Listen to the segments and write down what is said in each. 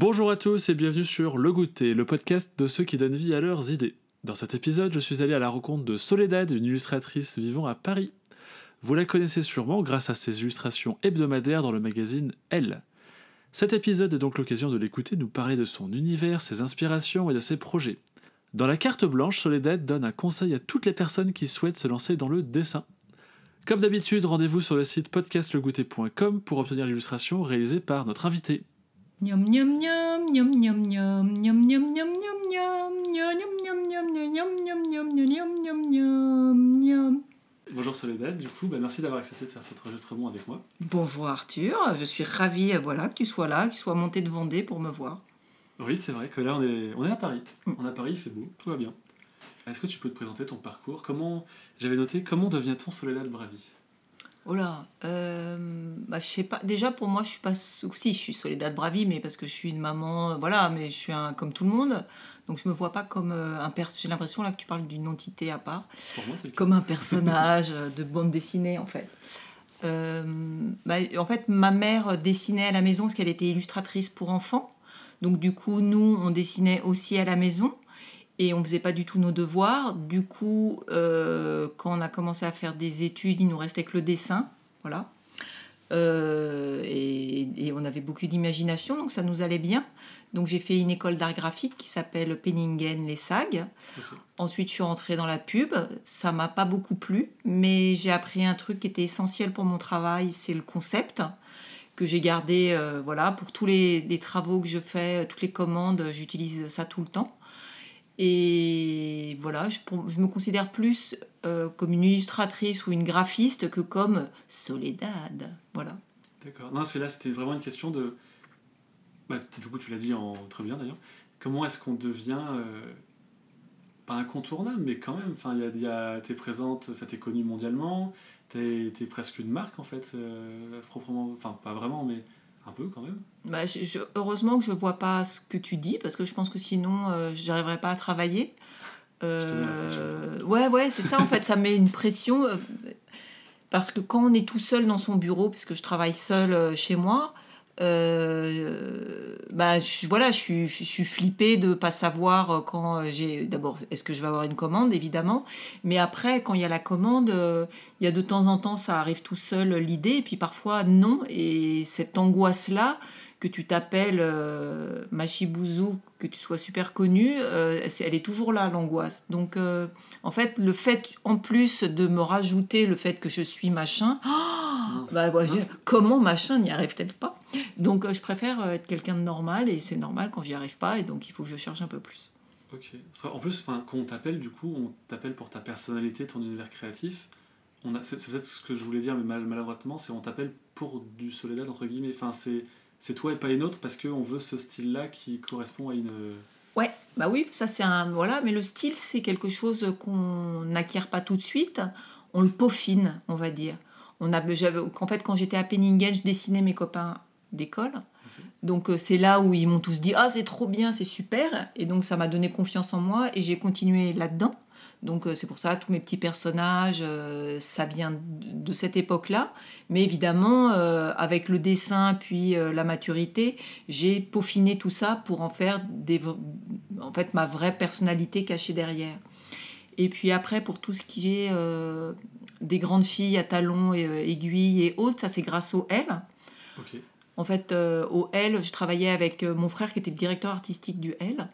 Bonjour à tous et bienvenue sur Le Goûter, le podcast de ceux qui donnent vie à leurs idées. Dans cet épisode, je suis allé à la rencontre de Soledad, une illustratrice vivant à Paris. Vous la connaissez sûrement grâce à ses illustrations hebdomadaires dans le magazine Elle. Cet épisode est donc l'occasion de l'écouter nous parler de son univers, ses inspirations et de ses projets. Dans la carte blanche, Soledad donne un conseil à toutes les personnes qui souhaitent se lancer dans le dessin. Comme d'habitude, rendez-vous sur le site podcastlegouté.com pour obtenir l'illustration réalisée par notre invité. Gnam gnam gnam gnam gnam gnam gnam gnam gnam gnam gnam gnam gnam gnam gnam gnam gnam gnam gnam gnam Bonjour Soledad, du coup, bah, merci d'avoir accepté de faire cet enregistrement avec moi. Bonjour Arthur, je suis ravie voilà, que tu sois là, que tu sois monté de Vendée pour me voir. Oui, c'est vrai que là, on est, on est à Paris. On est à Paris, il fait beau, tout va bien. Est-ce que tu peux te présenter ton parcours Comment, j'avais noté, comment devient-on Soledad Bravi Oh là, euh, bah, je sais pas. Déjà pour moi, je suis pas. Si, je suis Soledad Bravi, mais parce que je suis une maman, euh, voilà, mais je suis un comme tout le monde. Donc je me vois pas comme euh, un pers. J'ai l'impression là que tu parles d'une entité à part, Pour moi, c'est le cas. comme un personnage euh, de bande dessinée en fait. Euh, bah, en fait, ma mère dessinait à la maison parce qu'elle était illustratrice pour enfants. Donc du coup, nous, on dessinait aussi à la maison et on faisait pas du tout nos devoirs. Du coup, euh, quand on a commencé à faire des études, il nous restait que le dessin, voilà. Euh, et, et on avait beaucoup d'imagination, donc ça nous allait bien. Donc j'ai fait une école d'art graphique qui s'appelle Penningen les SAG. Ensuite, je suis rentrée dans la pub. Ça m'a pas beaucoup plu, mais j'ai appris un truc qui était essentiel pour mon travail, c'est le concept que j'ai gardé, euh, voilà, pour tous les, les travaux que je fais, toutes les commandes, j'utilise ça tout le temps. Et voilà, je, je me considère plus euh, comme une illustratrice ou une graphiste que comme Soledad. Voilà. D'accord. Non, c'est là, c'était vraiment une question de. Bah, du coup, tu l'as dit en très bien d'ailleurs. Comment est-ce qu'on devient. euh, Pas incontournable, mais quand même. Enfin, y a, a- t'es présente, t'es connue mondialement, t'es, t'es presque une marque en fait, euh, proprement. Enfin, pas vraiment, mais un peu quand même. Bah, je- je- heureusement que je vois pas ce que tu dis parce que je pense que sinon euh, j'arriverais pas à travailler. Je Euh, ouais, ouais, c'est ça en fait, ça met une pression euh, parce que quand on est tout seul dans son bureau, puisque je travaille seul euh, chez moi, euh, bah je, voilà, je suis, je suis flippée de pas savoir euh, quand euh, j'ai. D'abord, est-ce que je vais avoir une commande, évidemment, mais après, quand il y a la commande, il y a de temps en temps, ça arrive tout seul l'idée, et puis parfois non, et cette angoisse-là, que tu t'appelles euh, Machibouzou, que tu sois super connu, euh, elle est toujours là, l'angoisse. Donc, euh, en fait, le fait, en plus de me rajouter le fait que je suis machin, bah, je- comment machin n'y arrive-t-elle pas? Donc, euh, je préfère être quelqu'un de normal, et c'est normal quand j'y arrive pas, et donc il faut que je cherche un peu plus. Ok. Qu'en plus, quand on t'appelle, du coup, on t'appelle pour ta personnalité, ton univers créatif. C'est peut-être ce que je voulais dire, mais mal, maladroitement, c'est on t'appelle pour du Soledad, entre guillemets. Enfin, c'est, c'est toi et pas une autre parce qu'on veut ce style-là qui correspond à une. Ouais, bah oui, ça c'est un. Voilà, mais le style, c'est quelque chose qu'on n'acquiert pas tout de suite. On le peaufine, on va dire. On a, j'avais, en fait, quand j'étais à Penningen, je dessinais mes copains d'école. Donc euh, c'est là où ils m'ont tous dit Ah, c'est trop bien, c'est super. Et donc ça m'a donné confiance en moi et j'ai continué là-dedans. Donc euh, c'est pour ça, tous mes petits personnages, euh, ça vient de cette époque-là. Mais évidemment, euh, avec le dessin puis la maturité, j'ai peaufiné tout ça pour en faire des, en fait, ma vraie personnalité cachée derrière. Et puis après, pour tout ce qui est euh, des grandes filles à talons et euh, aiguilles et autres, ça c'est grâce au L. En fait, euh, au L, je travaillais avec mon frère qui était le directeur artistique du L,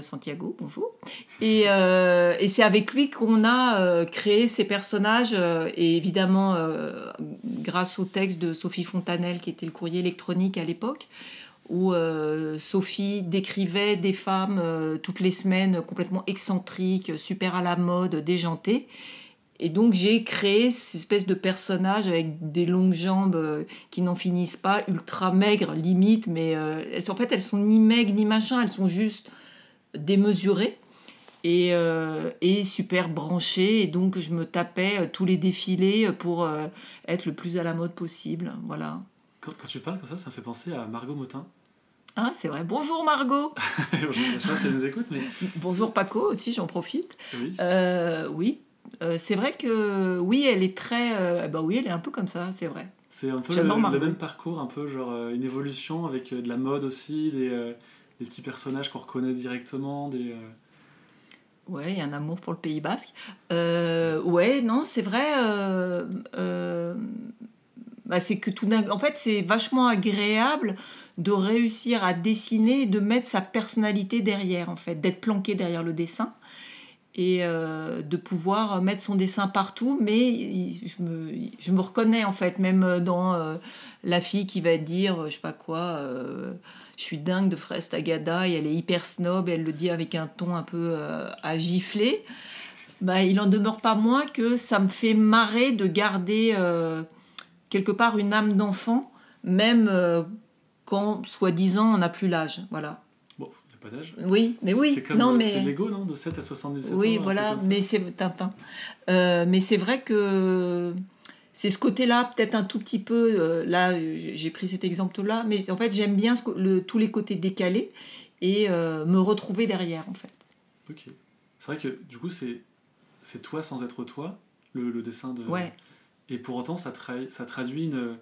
Santiago, bonjour. Et, euh, et c'est avec lui qu'on a euh, créé ces personnages, euh, et évidemment, euh, grâce au texte de Sophie Fontanelle, qui était le courrier électronique à l'époque, où euh, Sophie décrivait des femmes euh, toutes les semaines complètement excentriques, super à la mode, déjantées. Et donc j'ai créé cette espèce de personnage avec des longues jambes euh, qui n'en finissent pas, ultra maigres limite, mais euh, en fait elles sont ni maigres ni machin, elles sont juste démesurées et, euh, et super branchées. Et donc je me tapais euh, tous les défilés pour euh, être le plus à la mode possible. Voilà. Quand, quand tu parles comme ça, ça me fait penser à Margot Motin. Ah, c'est vrai. Bonjour Margot. je sais pas si elle nous écoute, mais Bonjour Paco aussi, j'en profite. oui. Euh, oui, c'est vrai que oui, elle est très. bah oui, elle est un peu comme ça, c'est vrai. C'est un peu le, le même parcours, un peu genre une évolution avec de la mode aussi, des, des petits personnages qu'on reconnaît directement, des... euh, Ouais, un amour pour le Pays Basque. Euh, ouais, non, c'est vrai. euh, euh, bah, c'est que tout en fait, c'est vachement agréable de réussir à dessiner et de mettre sa personnalité derrière, en fait, d'être planqué derrière le dessin et de pouvoir mettre son dessin partout. Mais je me, reconnais en fait, même dans la fille qui va dire, je sais pas quoi. Je suis dingue de Fraise Tagada et elle est hyper snob et elle le dit avec un ton un peu euh, à gifler. Bah, il en demeure pas moins que ça me fait marrer de garder euh, quelque part une âme d'enfant, même euh, quand, soi-disant, on n'a plus l'âge. Voilà. Bon, il n'y a pas d'âge? Oui, mais oui. C'est comme non, mais... c'est Lego, non? De 7 à 77 ans. un Oui, voilà, mais c'est Tintin. Euh, mais c'est vrai que c'est ce côté-là, peut-être un tout petit peu. euh, là, j'ai j'ai pris cet exemple-là, mais en fait, j'aime bien ce le, tous les côtés décalés et euh, me retrouver derrière, en fait. Ok. C'est vrai que du coup, c'est c'est toi sans être toi, le, le dessin de... Ouais. Et pour autant, ça, tra- ça traduit une,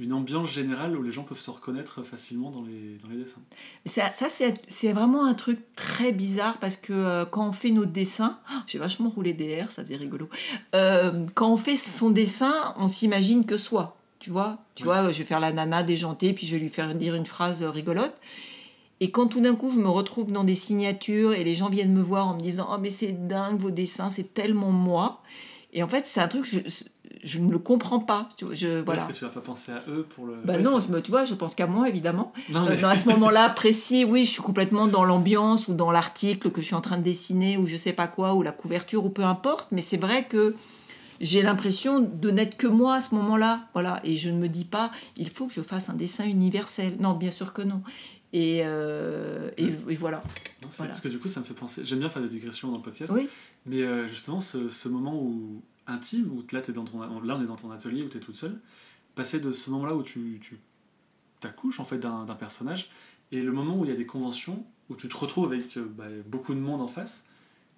une ambiance générale où les gens peuvent se reconnaître facilement dans les, dans les dessins. Ça, ça c'est vraiment un truc très bizarre parce que euh, quand on fait nos dessins, oh, j'ai vachement roulé des airs, ça faisait rigolo. Euh, quand on fait son dessin, on s'imagine que soi. Tu vois, tu vois, je vais faire la nana déjantée, puis je vais lui faire dire une phrase euh, rigolote. Et quand tout d'un coup je me retrouve dans des signatures et les gens viennent me voir en me disant Oh, mais c'est dingue vos dessins, c'est tellement moi. Et en fait, c'est un truc, je, je ne le comprends pas. Tu vois, je, voilà. Est-ce que tu vas pas penser à eux pour le... Bah Ouais, non, je me, tu vois, je pense qu'à moi, évidemment. Non, Euh, à ce moment-là précis, oui, je suis complètement dans l'ambiance ou dans l'article que je suis en train de dessiner ou je sais pas quoi, ou la couverture ou peu importe, mais c'est vrai que j'ai l'impression de n'être que moi à ce moment-là. Voilà. Et je ne me dis pas, il faut que je fasse un dessin universel. Non, bien sûr que non. Et, euh, et, et voilà. Non, c'est- Voilà. Parce que du coup, ça me fait penser... J'aime bien faire des digressions dans le podcast. Oui. Mais euh, justement, ce, ce moment où intime, où là, dans ton, on est dans ton atelier, où tu es toute seule, passer de ce moment-là où tu, tu t'accouches en fait d'un personnage, et le moment où il y a des conventions, où tu te retrouves avec euh, bah, beaucoup de monde en face,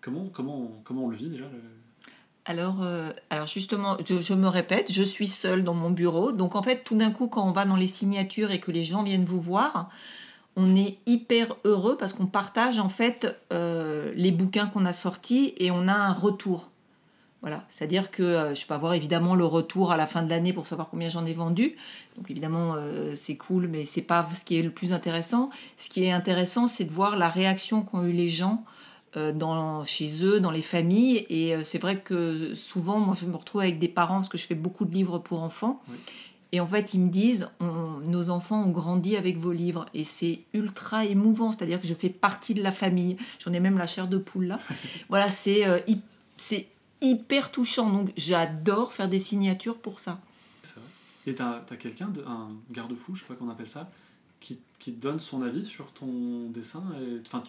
comment, comment, comment on le vit déjà euh, alors justement, je, je me répète, je suis seule dans mon bureau. Donc en fait, tout d'un coup, quand on va dans les signatures et que les gens viennent vous voir, on est hyper heureux parce qu'on partage en fait euh, les bouquins qu'on a sortis et on a un retour. Voilà, c'est-à-dire que euh, je peux avoir évidemment le retour à la fin de l'année pour savoir combien j'en ai vendu. Donc évidemment, euh, c'est cool, mais c'est pas ce qui est le plus intéressant. Ce qui est intéressant, c'est de voir la réaction qu'ont eu les gens euh, dans, chez eux, dans les familles. Et euh, c'est vrai que souvent, moi, je me retrouve avec des parents parce que je fais beaucoup de livres pour enfants. Oui. Et en fait, ils me disent, on- nos enfants ont grandi avec vos livres. Et c'est ultra émouvant, c'est-à-dire que je fais partie de la famille. J'en ai même la chair de poule là. voilà, c'est c'est hyper touchant. Donc j'adore faire des signatures pour ça. C'est vrai. Et t'as as, quelqu'un, un garde-fou, je sais pas qu'on appelle ça, qui, qui donne son avis sur ton dessin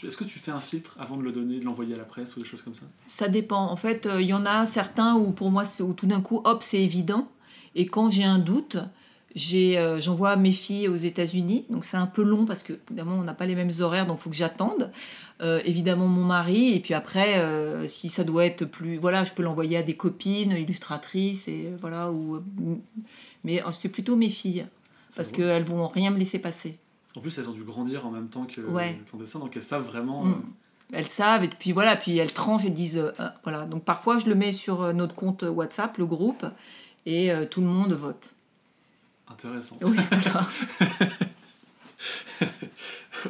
Est-ce que tu fais un filtre avant de le donner, de l'envoyer à la presse ou des choses comme ça? Ça dépend. En fait, euh, il y en a certains où pour moi, c'est- où tout d'un coup, hop, c'est évident. Et quand j'ai un doute, j'envoie mes filles aux États-Unis. Donc c'est un peu long parce que évidemment, on n'a pas les mêmes horaires, donc il faut que j'attende. Euh, évidemment, mon mari. Et puis après, euh, si ça doit être plus, voilà, je peux l'envoyer à des copines illustratrices et euh, voilà. Ou, euh, mais euh, c'est plutôt mes filles parce qu'elles vont rien me laisser passer. En plus, elles ont dû grandir en même temps que Ouais. ton dessin, donc elles savent vraiment. Mm. euh, Elles savent, et puis voilà, puis elles tranchent et disent, euh, euh, voilà. Donc parfois, je le mets sur euh, notre compte WhatsApp, le groupe, et euh, tout le monde vote. Intéressant. Oui, voilà.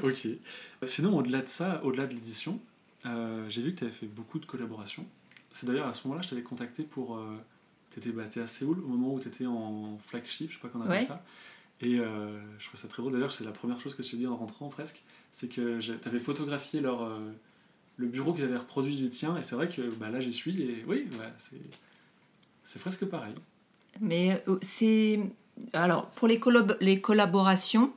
ok. Sinon, au-delà de ça, au-delà de l'édition, euh, j'ai vu que tu avais fait beaucoup de collaborations. C'est d'ailleurs à ce moment-là, je t'avais contacté pour. Euh, tu étais, à Séoul au moment où tu étais en flagship, je sais pas qu'on appelle Ouais. ça. Et euh, je trouve ça très drôle. D'ailleurs, c'est la première chose que je t'ai dit en rentrant presque. C'est que tu avais photographié leur, euh, le bureau qu'ils avaient reproduit du tien. Et c'est vrai que bah, là, j'y suis. Et oui, ouais, c'est, c'est presque pareil. Mais c'est. Alors, pour les, les collaborations,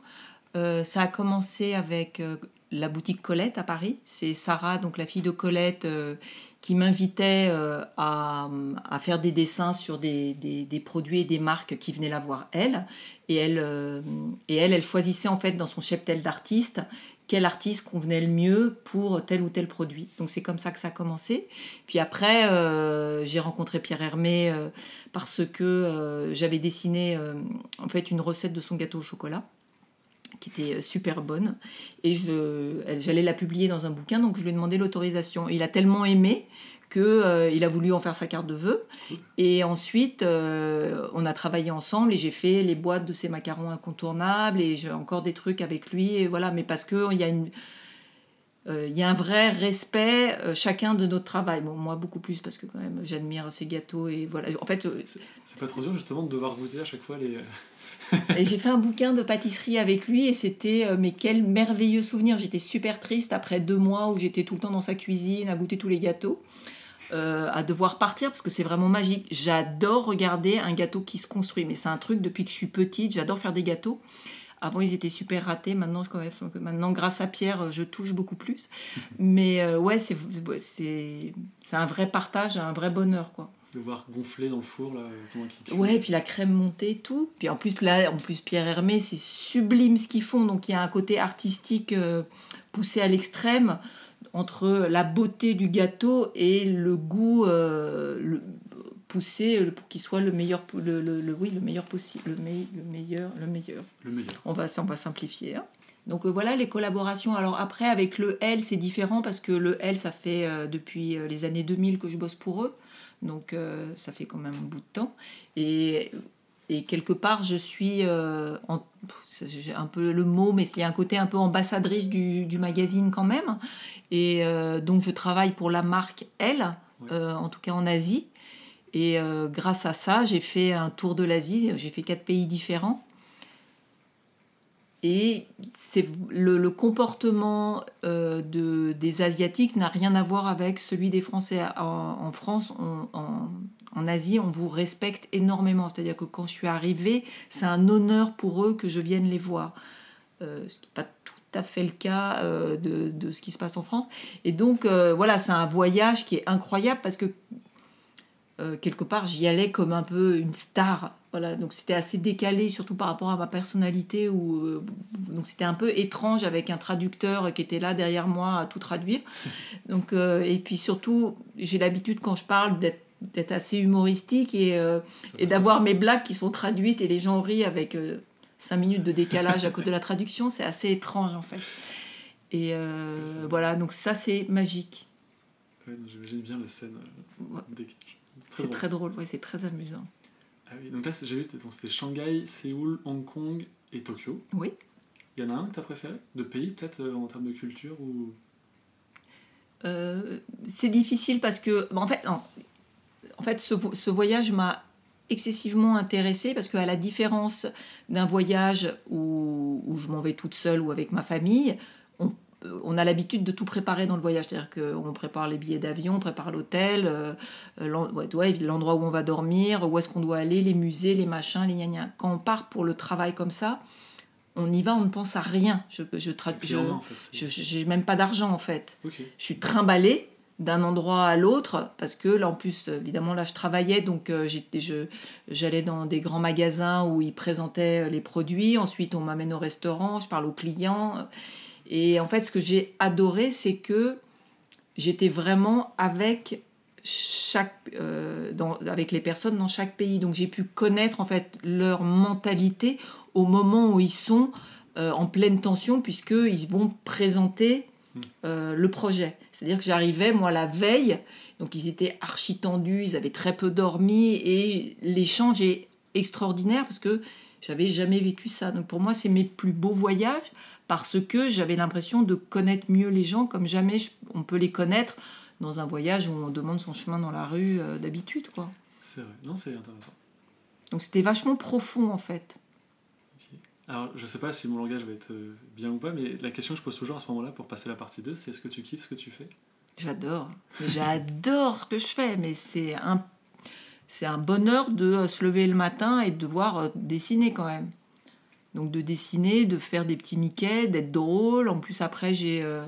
euh, ça a commencé avec euh, la boutique Colette à Paris. C'est Sarah, donc la fille de Colette, euh, qui m'invitait à, faire des dessins sur des, des, produits et des marques qui venaient la voir elle. Et elle, et elle, elle choisissait en fait dans son cheptel d'artistes quel artiste convenait le mieux pour tel ou tel produit. Donc c'est comme ça que ça a commencé. Puis après, euh, j'ai rencontré Pierre Hermé euh, parce que euh, j'avais dessiné en fait une recette de son gâteau au chocolat qui était super bonne et j'allais la publier dans un bouquin donc je lui ai demandé l'autorisation. Il a tellement aimé qu'il euh, il a voulu en faire sa carte de vœux. Et ensuite, euh, on a travaillé ensemble et j'ai fait les boîtes de ses macarons incontournables et j'ai encore des trucs avec lui. Et voilà, mais parce qu'il y a une. Euh, il y a un vrai respect chacun de notre travail. Bon, moi beaucoup plus parce que quand même j'admire ses gâteaux et voilà. En fait, c'est pas trop dur justement de devoir goûter à chaque fois les. et j'ai fait un bouquin de pâtisserie avec lui et c'était mais quel merveilleux souvenir. J'étais super triste après deux mois où j'étais tout le temps dans sa cuisine à goûter tous les gâteaux. Euh, à devoir partir parce que c'est vraiment magique. J'adore regarder un gâteau qui se construit, mais c'est un truc depuis que je suis petite. J'adore faire des gâteaux. Avant, ils étaient super ratés. Maintenant, je, quand même, maintenant grâce à Pierre, je touche beaucoup plus. Mais euh, ouais, c'est, c'est, c'est un vrai partage, un vrai bonheur. quoi. De voir gonfler dans le four. Là, ouais, et puis la crème montée, tout. Puis en plus, là, en plus Pierre Hermé, c'est sublime ce qu'ils font. Donc il y a un côté artistique euh, poussé à l'extrême entre la beauté du gâteau et le goût euh, poussé pour qu'il soit le meilleur le, le, oui le meilleur possible le, le, meilleur le meilleur. Le meilleur. On va on va simplifier hein. donc euh, voilà les collaborations. Alors après avec le L c'est différent parce que le L ça fait euh, depuis les années 2000 que je bosse pour eux. Donc ça fait quand même un bout de temps. Et et quelque part, je suis, euh, j'ai un peu le mot, mais il y a un côté un peu ambassadrice du, du magazine quand même. Et euh, donc, je travaille pour la marque Elle, euh, en tout cas en Asie. Et grâce à ça, j'ai fait un tour de l'Asie. J'ai fait quatre pays différents. Et c'est le, le, comportement de, des Asiatiques n'a rien à voir avec celui des Français. En, en France, on, en, en Asie, on vous respecte énormément. C'est-à-dire que quand je suis arrivée, c'est un honneur pour eux que je vienne les voir. Euh, ce qui n'est pas tout à fait le cas euh, de, ce qui se passe en France. Et donc, euh, voilà, c'est un voyage qui est incroyable parce que quelque part, j'y allais comme un peu une star. Voilà, donc c'était assez décalé, surtout par rapport à ma personnalité. Où, donc c'était un peu étrange avec un traducteur qui était là derrière moi à tout traduire. Donc, et puis surtout, j'ai l'habitude quand je parle d'être d'être assez humoristique et, euh, et d'avoir mes blagues qui sont traduites et les gens rient avec euh, cinq minutes de décalage à cause de la traduction, c'est assez étrange en fait. Et euh, voilà, donc ça c'est magique. J'imagine bien les scènes. C'est très drôle, ouais, c'est très amusant. Ah oui, donc là j'ai vu c'était Shanghai, Séoul, Hong Kong et Tokyo. Oui. Il y en a un que tu as préféré De pays peut-être en termes de culture ou... c'est difficile parce que, en fait, non, en fait, ce, voyage m'a excessivement intéressée parce qu'à la différence d'un voyage où, je m'en vais toute seule ou avec ma famille, on, a l'habitude de tout préparer dans le voyage. C'est-à-dire qu'on prépare les billets d'avion, on prépare l'hôtel, euh, l'endroit où on va dormir, où est-ce qu'on doit aller, les musées, les machins, les gna, Quand on part pour le travail comme ça, on y va, on ne pense à rien. Je je, je, même pas d'argent en fait. Je suis trimballée d'un endroit à l'autre parce que là en plus évidemment là je travaillais donc euh, j'étais je j'allais dans des grands magasins où ils présentaient les produits. Ensuite on m'amène au restaurant je parle aux clients. Et en fait ce que j'ai adoré c'est que j'étais vraiment avec chaque euh, dans, avec les personnes dans chaque pays. Donc j'ai pu connaître en fait leur mentalité au moment où ils sont euh, en pleine tension puisque ils vont présenter mmh. le projet c'est-à-dire que j'arrivais, moi, la veille, donc ils étaient archi tendus, ils avaient très peu dormi, et l'échange est extraordinaire parce que j'avais jamais vécu ça. Donc pour moi, c'est mes plus beaux voyages parce que j'avais l'impression de connaître mieux les gens comme jamais on peut les connaître dans un voyage où on demande son chemin dans la rue euh, d'habitude, quoi. C'est vrai, non, c'est intéressant. Donc c'était vachement profond en fait. Alors, je sais pas si mon langage va être euh, bien ou pas, mais la question que je pose toujours à ce moment-là pour passer la partie 2, c'est est-ce que tu kiffes ce que tu fais? J'adore. J'adore ce que je fais, mais c'est un, c'est un bonheur de euh, se lever le matin et de devoir euh, dessiner quand même. Donc de dessiner, de faire des petits Mickey, d'être drôle. En plus, après, j'ai euh,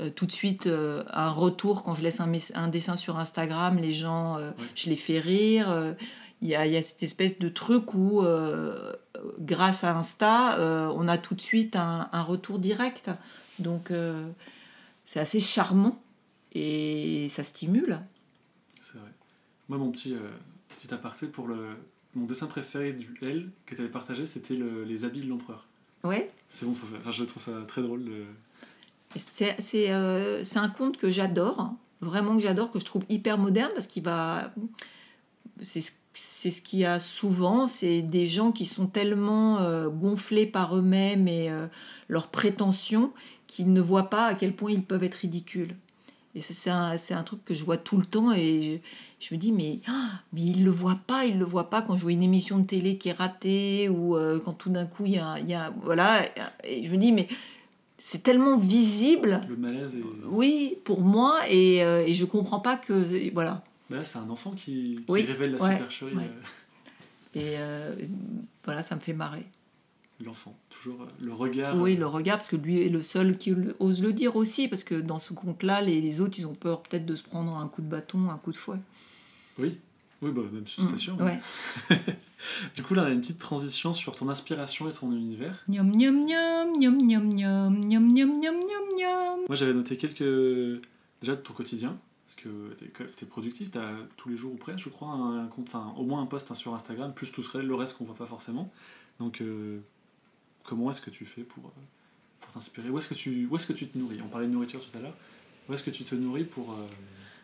euh, tout de suite euh, un retour quand je laisse un, dessin sur Instagram. Les gens, je les fais rire. Il y, a, il y a cette espèce de truc où, euh, grâce à Insta, euh, on a tout de suite un, un retour direct. Donc, euh, c'est assez charmant et ça stimule. C'est vrai. Moi, mon petit, petit aparté pour le. Mon dessin préféré du L que tu avais partagé, c'était le- les habits de l'empereur. Ouais. C'est mon préféré. Enfin, je trouve ça très drôle. De... C'est c'est, euh, c'est un conte que j'adore, vraiment que j'adore, que je trouve hyper moderne parce qu'il va. C'est ce, c'est ce qu'il y a souvent, c'est des gens qui sont tellement euh, gonflés par eux-mêmes et euh, leurs prétentions qu'ils ne voient pas à quel point ils peuvent être ridicules. Et c'est un, c'est un truc que je vois tout le temps et je, je me dis, mais, ah, mais ils le voient pas, ils le voient pas quand je vois une émission de télé qui est ratée ou euh, quand tout d'un coup il y a, il y a. Voilà, et je me dis, mais c'est tellement visible Le malaise est. oui, pour moi, et, et je comprends pas que. Voilà. Là, c'est un enfant qui, qui Oui, révèle la ouais, supercherie. ouais. euh, Et euh, voilà, ça me fait marrer. L'enfant. Toujours euh, le regard. Oui, le regard, parce que lui est le seul qui ose le dire aussi, parce que dans ce conte-là, les, les autres, ils ont peur peut-être de se prendre un coup de bâton, un coup de fouet. Oui. Oui, bah, même c'est Mm, sûr. Ouais. Du coup, là, on a une petite transition sur ton inspiration et ton univers. Miam, miam, miam, miam, miam, miam, miam, miam, miam, miam. Moi, j'avais noté quelques. Déjà de ton quotidien. Parce que tu es, productif, tu as tous les jours ou presque, je crois, un compte, enfin, au moins un post hein, sur Instagram, plus tout le reste qu'on voit pas forcément. Donc, euh, comment est-ce que tu fais pour, euh, pour t'inspirer? Où est-ce, que tu, où est-ce que tu te nourris? On parlait de nourriture tout à l'heure. Où est-ce que tu te nourris pour euh,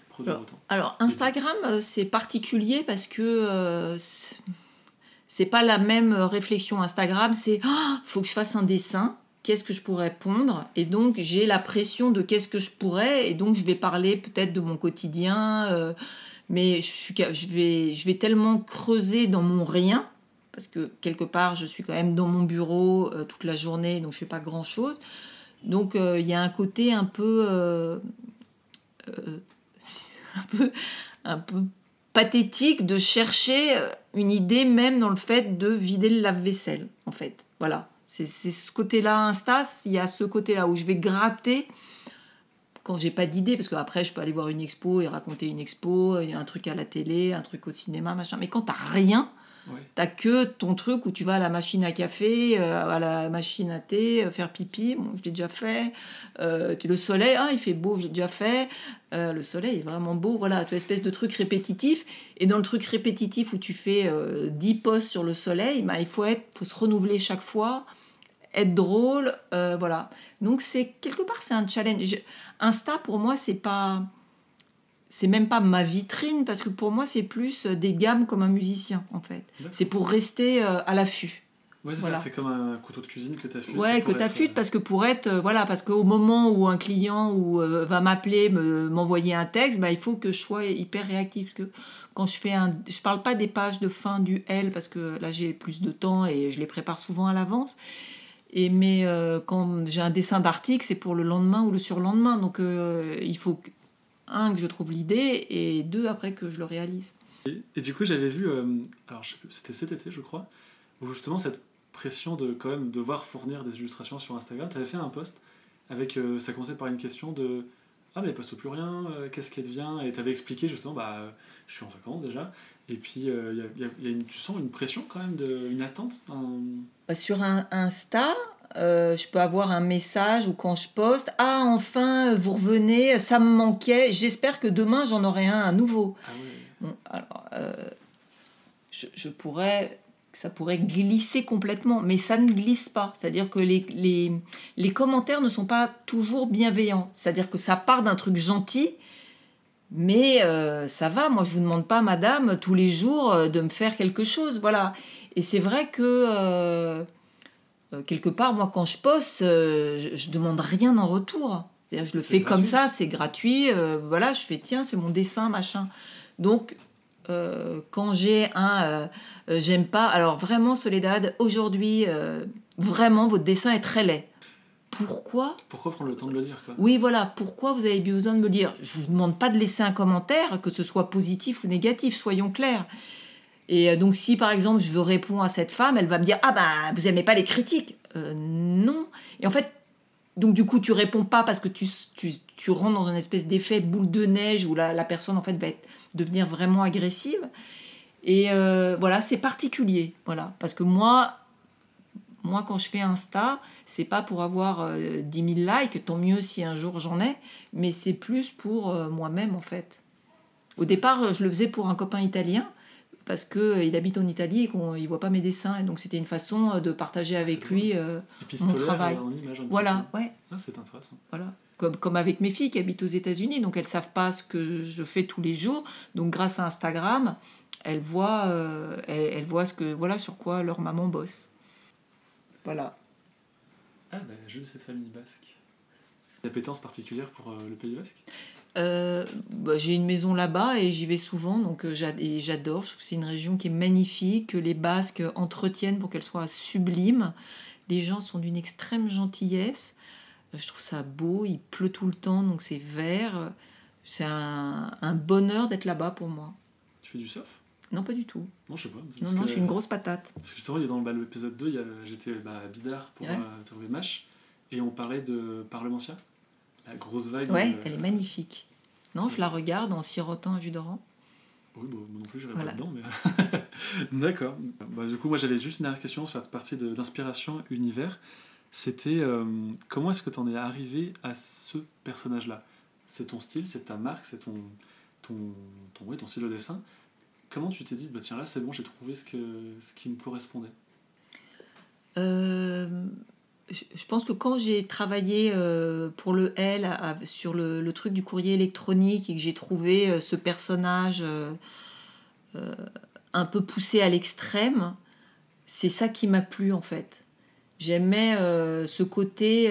produire Alors, autant? Alors, Instagram, c'est particulier parce que euh, c'est- pas la même réflexion. Instagram, c'est Ah, faut que je fasse un dessin. Qu'est-ce que je pourrais pondre Et donc, j'ai la pression de qu'est-ce que je pourrais. Et donc, je vais parler peut-être de mon quotidien. euh, mais je, suis je, vais, je vais tellement creuser dans mon rien. Parce que quelque part, je suis quand même dans mon bureau euh, toute la journée. Donc, je fais pas grand-chose. Donc, euh, il y a un côté un peu. un peu, un peu pathétique de chercher une idée même dans le fait de vider le lave-vaisselle, en fait. Voilà. C'est ce côté-là, Insta, il y a ce côté-là où je vais gratter quand j'ai pas d'idée, parce qu'après je peux aller voir une expo et raconter une expo, il y a un truc à la télé, un truc au cinéma, machin. Mais quand t'as rien, Ouais. T'as que ton truc où tu vas à la machine à café, euh, à la machine à thé, euh, faire pipi, bon, je l'ai déjà fait. Euh, tu- le soleil, ah, il fait beau, j'ai déjà fait. Euh, le soleil est vraiment beau, voilà, tu as espèce de truc répétitif. Et dans le truc répétitif où tu fais euh, 10 posts sur le soleil, bah, il faut, être, faut se renouveler chaque fois, être drôle, euh, voilà. Donc c'est quelque part c'est un challenge. Insta pour moi c'est pas c'est même pas ma vitrine parce que pour moi c'est plus euh, des gammes comme un musicien en fait. C'est pour rester euh, à l'affût. Ouais, c'est Voilà. ça, c'est comme un couteau de cuisine que tu as Ouais, que t'affûtes parce que pour être euh, voilà parce qu'au moment où un client ou euh, va m'appeler me- m'envoyer un texte, bah, il faut que je sois hyper réactif parce que quand je fais un je parle pas des pages de fin du L parce que là j'ai plus de temps et je les prépare souvent à l'avance. Et mais euh, quand j'ai un dessin d'article, c'est pour le lendemain ou le surlendemain. Donc euh, il faut un que je trouve l'idée et deux après que je le réalise. Et, du coup, j'avais vu, euh, alors c'était cet été, je crois, où justement cette pression de quand même devoir fournir des illustrations sur Instagram, tu avais fait un post avec, euh, ça commençait par une question de Ah, mais il poste plus rien, qu'est-ce qui devient Et tu avais expliqué justement, bah, je suis en vacances déjà, et puis euh, il y a- il y a- il y a une, tu sens une pression quand même, de, une attente un- Bah, Sur un Insta, euh, je peux avoir un message ou quand je poste Ah, enfin, vous revenez, ça me manquait, j'espère que demain j'en aurai un à nouveau. Ah Bon, alors, euh, je, je pourrais. Ça pourrait glisser complètement, mais ça ne glisse pas. C'est-à-dire que les, les, les commentaires ne sont pas toujours bienveillants. C'est-à-dire que ça part d'un truc gentil, mais euh, ça va. Moi, je vous demande pas, madame, tous les jours euh, de me faire quelque chose. Voilà. Et c'est vrai que euh, quelque part, moi, quand je poste, euh, je, je demande rien en retour. Je le fais comme ça, c'est gratuit. voilà, je fais tiens, c'est mon dessin, machin. Donc, quand j'ai un j'aime pas, alors vraiment, Soledad, aujourd'hui, vraiment, votre dessin est très laid. Pourquoi Pourquoi prendre le temps de le dire quoi? Oui, voilà, pourquoi vous avez besoin de me le dire? Je vous demande pas de laisser un commentaire, que ce soit positif ou négatif, soyons clairs. Et euh, donc, si par exemple je veux répondre à cette femme, elle va me dire Ah bah, vous aimez pas les critiques Euh, Non. Et en fait, donc du coup, tu réponds pas parce que tu, tu, tu rentres dans une espèce d'effet boule de neige où la, la personne en fait va être, devenir vraiment agressive. Et euh, voilà, c'est particulier. Voilà. Parce que moi, moi, quand je fais Insta, c'est pas pour avoir euh, 10 000 likes, tant mieux si un jour j'en ai, mais c'est plus pour euh, moi-même en fait. Au départ, je le faisais pour un copain italien parce que euh, il habite en Italie et qu'il voit pas mes dessins, et donc c'était une façon euh, de partager avec lui euh, mon travail. en image un petit Voilà, ouais, Ah, c'est intéressant. voilà. Comme, comme avec mes filles qui habitent aux États-Unis, donc elles savent pas ce que je fais tous les jours. Donc grâce à Instagram, elles voient, euh, elles, elles voient ce que, voilà, sur quoi leur maman bosse. Voilà. Ah, bah, je de cette famille basque. L'appétence particulière pour euh, le Pays basque? Euh, bah, j'ai une maison là-bas et j'y vais souvent, donc euh, j'adore. Je trouve que c'est une région qui est magnifique, que les Basques entretiennent pour qu'elle soit sublime. Les gens sont d'une extrême gentillesse. Je trouve ça beau, il pleut tout le temps, donc c'est vert. C'est un, un bonheur d'être là-bas pour moi. Tu fais du surf? Non, pas du tout. Non, je sais pas. Non, non, que- je suis une grosse patate. Parce que justement, il y a dans bah, l'épisode 2, il y a- j'étais bah, à pour Ouais. euh, trouver Mash, et on parlait de Parlementia, la grosse vague. Ouais, elle est magnifique. Non, je la regarde en sirotant un jus d'orange. Oui, bon, moi non plus, j'irai Voilà. pas dedans, mais. D'accord. Bah, du coup, moi, j'avais juste une dernière question sur cette partie de- d'inspiration univers. C'était euh, comment est-ce que tu en es arrivé à ce personnage-là? C'est ton style, c'est ta marque, c'est ton, ton, ton, ouais, ton style de dessin. Comment tu t'es dit, bah tiens, là, c'est bon, j'ai trouvé ce, que, ce qui me correspondait? Euh, je pense que quand j'ai travaillé euh, pour le L sur le, le truc du courrier électronique et que j'ai trouvé euh, ce personnage un peu poussé à l'extrême, c'est ça qui m'a plu en fait. J'aimais ce côté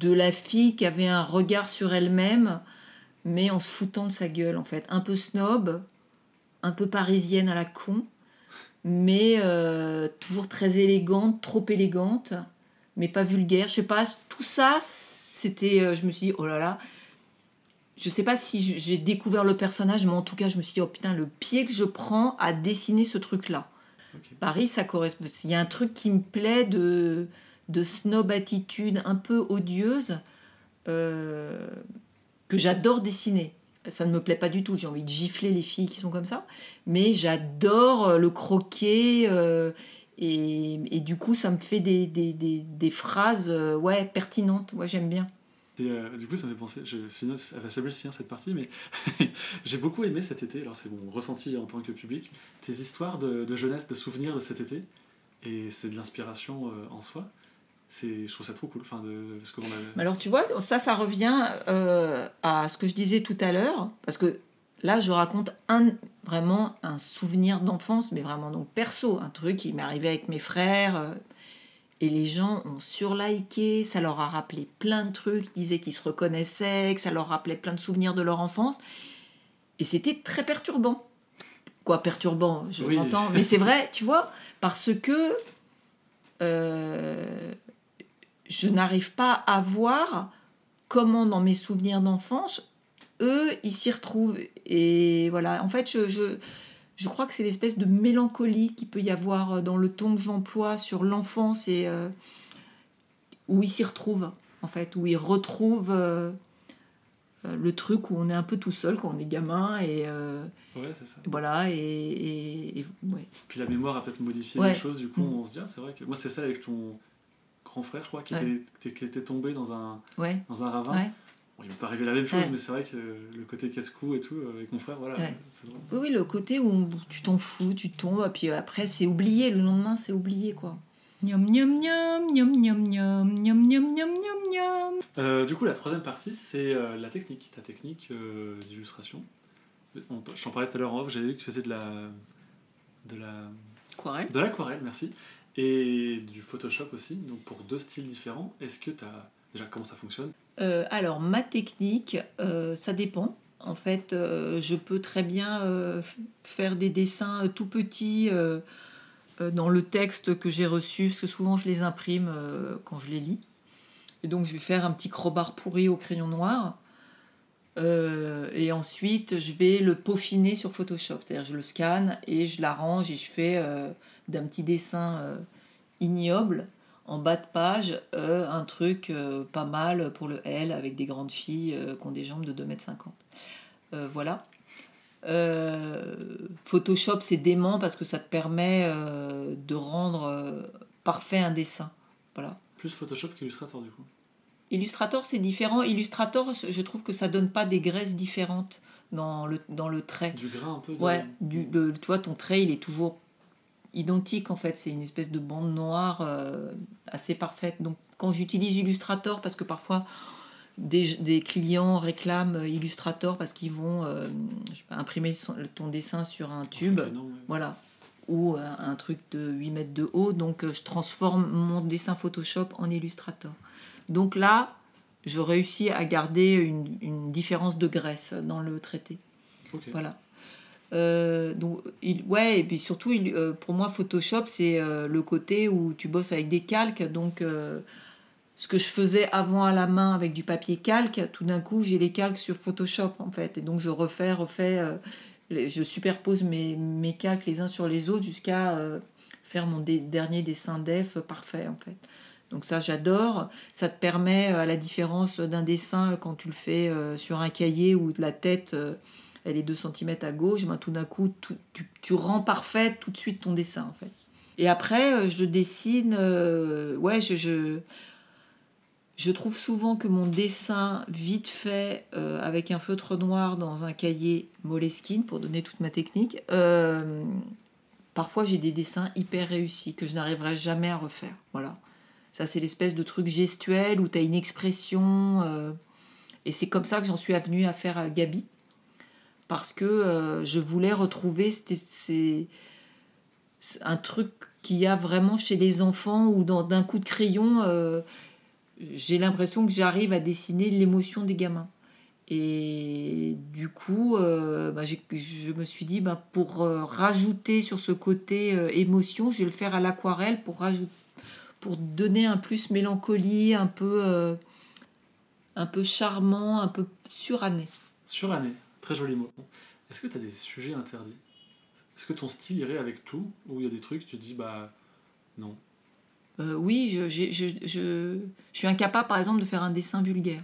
de la fille qui avait un regard sur elle-même, mais en se foutant de sa gueule en fait. Un peu snob, un peu parisienne à la con mais euh, toujours très élégante, trop élégante, mais pas vulgaire. Je sais pas, tout ça, c'était. euh, je me suis dit, oh là là. Je sais pas si j'ai découvert le personnage, mais en tout cas, je me suis dit, oh putain, le pied que je prends à dessiner ce truc-là. Paris, ça correspond. Il y a un truc qui me plaît de, de snob attitude un peu odieuse euh, que j'adore dessiner. Ça ne me plaît pas du tout. J'ai envie de gifler les filles qui sont comme ça. Mais j'adore euh, le croquer. euh, et, et du coup, ça me fait des, des, des, phrases euh, ouais, pertinentes. Ouais, j'aime bien. Euh, du coup, ça me fait penser, je elle va se finir cette partie, mais j'ai beaucoup aimé cet été, alors c'est mon ressenti en tant que public, tes histoires de, jeunesse, de souvenirs de cet été, et c'est de l'inspiration en soi. C'est, je trouve ça trop cool, enfin, de ce qu'on. Mais alors, tu vois, ça, ça revient euh, à ce que je disais tout à l'heure, parce que là, je raconte un, vraiment un souvenir d'enfance, mais vraiment donc perso, un truc qui m'est arrivé avec mes frères. euh, et les gens ont surliké, ça leur a rappelé plein de trucs, ils disaient qu'ils se reconnaissaient, que ça leur rappelait plein de souvenirs de leur enfance. Et c'était très perturbant. Quoi, perturbant, je Oui. m'entends. Mais c'est vrai, tu vois, parce que euh, je n'arrive pas à voir comment dans mes souvenirs d'enfance, eux, ils s'y retrouvent. Et voilà, en fait, je, je, je crois que c'est l'espèce de mélancolie qu'il peut y avoir dans le ton que j'emploie sur l'enfance et euh, où ils s'y retrouvent, en fait, où ils retrouvent euh, euh, le truc où on est un peu tout seul quand on est gamin et euh, Ouais, c'est ça. voilà et, et- et- ouais. Puis la mémoire a peut-être modifié Ouais. les choses, du coup, Mm. on se dit, ah, c'est vrai que. Moi, c'est ça avec ton grand frère, je crois, qui, était, qui était, tombé dans un, dans un ravin. Bon, il ne pas arriver la même chose, mais c'est vrai que le côté casse-cou et tout, euh, avec mon frère, voilà. Oui, le côté où tu t'en fous, tu tombes, et puis après, c'est oublié. Le lendemain, c'est oublié, quoi. Niam niam niam, niam niam niam, niam niam niam niam du coup, la troisième partie, c'est euh, la technique, ta technique euh, d'illustration. J'en parlais tout à l'heure en off, j'avais vu que tu faisais de la. de la. Aquarelle. De l'aquarelle, merci et du Photoshop aussi, donc pour deux styles différents. Est-ce que tu as déjà comment ça fonctionne? Euh, alors ma technique, euh, ça dépend. En fait, euh, je peux très bien faire des dessins tout petits dans le texte que j'ai reçu, parce que souvent je les imprime quand je les lis. Et donc je vais faire un petit crowbar pourri au crayon noir. Et ensuite, je vais le peaufiner sur Photoshop. C'est-à-dire, je le scanne et je l'arrange et je fais d'un petit dessin euh, ignoble en bas de page un truc pas mal pour le L avec des grandes filles qui ont des jambes de 2,50 m. voilà. Photoshop, c'est dément parce que ça te permet de rendre parfait un dessin. Voilà. Plus Photoshop qu'Illustrator, du coup Illustrator, c'est différent. Illustrator, je trouve que ça donne pas des graisses différentes dans le, dans le trait. Du grain un peu Ouais, du, de, tu vois, ton trait, il est toujours identique en fait. C'est une espèce de bande noire euh, assez parfaite. Donc quand j'utilise Illustrator, parce que parfois des, des, clients réclament Illustrator parce qu'ils vont euh, imprimer ton dessin sur un tube. Voilà. Ou un, un, truc de 8 mètres de haut. Donc je transforme mon dessin Photoshop en Illustrator. Donc là, je réussis à garder une, différence de graisse dans le traité. Voilà. Euh, donc, il, ouais, et puis surtout, euh, pour moi, Photoshop, c'est euh, le côté où tu bosses avec des calques. Donc, ce que je faisais avant à la main avec du papier calque, tout d'un coup, j'ai les calques sur Photoshop, en fait. Et donc, je refais, refais, je superpose mes, mes, calques les uns sur les autres jusqu'à faire mon dernier dessin def parfait, en fait. Donc ça, j'adore. Ça te permet, à la différence d'un dessin, quand tu le fais sur un cahier où la tête, elle est 2 cm à gauche, ben, tout d'un coup, tu, rends parfait tout de suite ton dessin, en fait. Et après, je dessine... ouais, je, je, trouve souvent que mon dessin, vite fait, avec un feutre noir dans un cahier Moleskine, pour donner toute ma technique, parfois j'ai des dessins hyper réussis que je n'arriverai jamais à refaire. Voilà. Ça, c'est l'espèce de truc gestuel où tu as une expression. Euh, et c'est comme ça que j'en suis venue à faire euh, Gabi. Parce que euh, je voulais retrouver c'est un truc qu'il y a vraiment chez les enfants où d'un coup de crayon, j'ai l'impression que j'arrive à dessiner l'émotion des gamins. Et du coup, bah, je me suis dit, bah, pour rajouter sur ce côté émotion, je vais le faire à l'aquarelle pour pour donner un plus mélancolie, un peu, euh, un peu charmant, un peu suranné. Suranné, très joli mot. Est-ce que tu as des sujets interdits? Est-ce que ton style irait avec tout? Ou il y a des trucs, tu dis, bah non euh, Oui, je, je, je, je, suis incapable, par exemple, de faire un dessin vulgaire.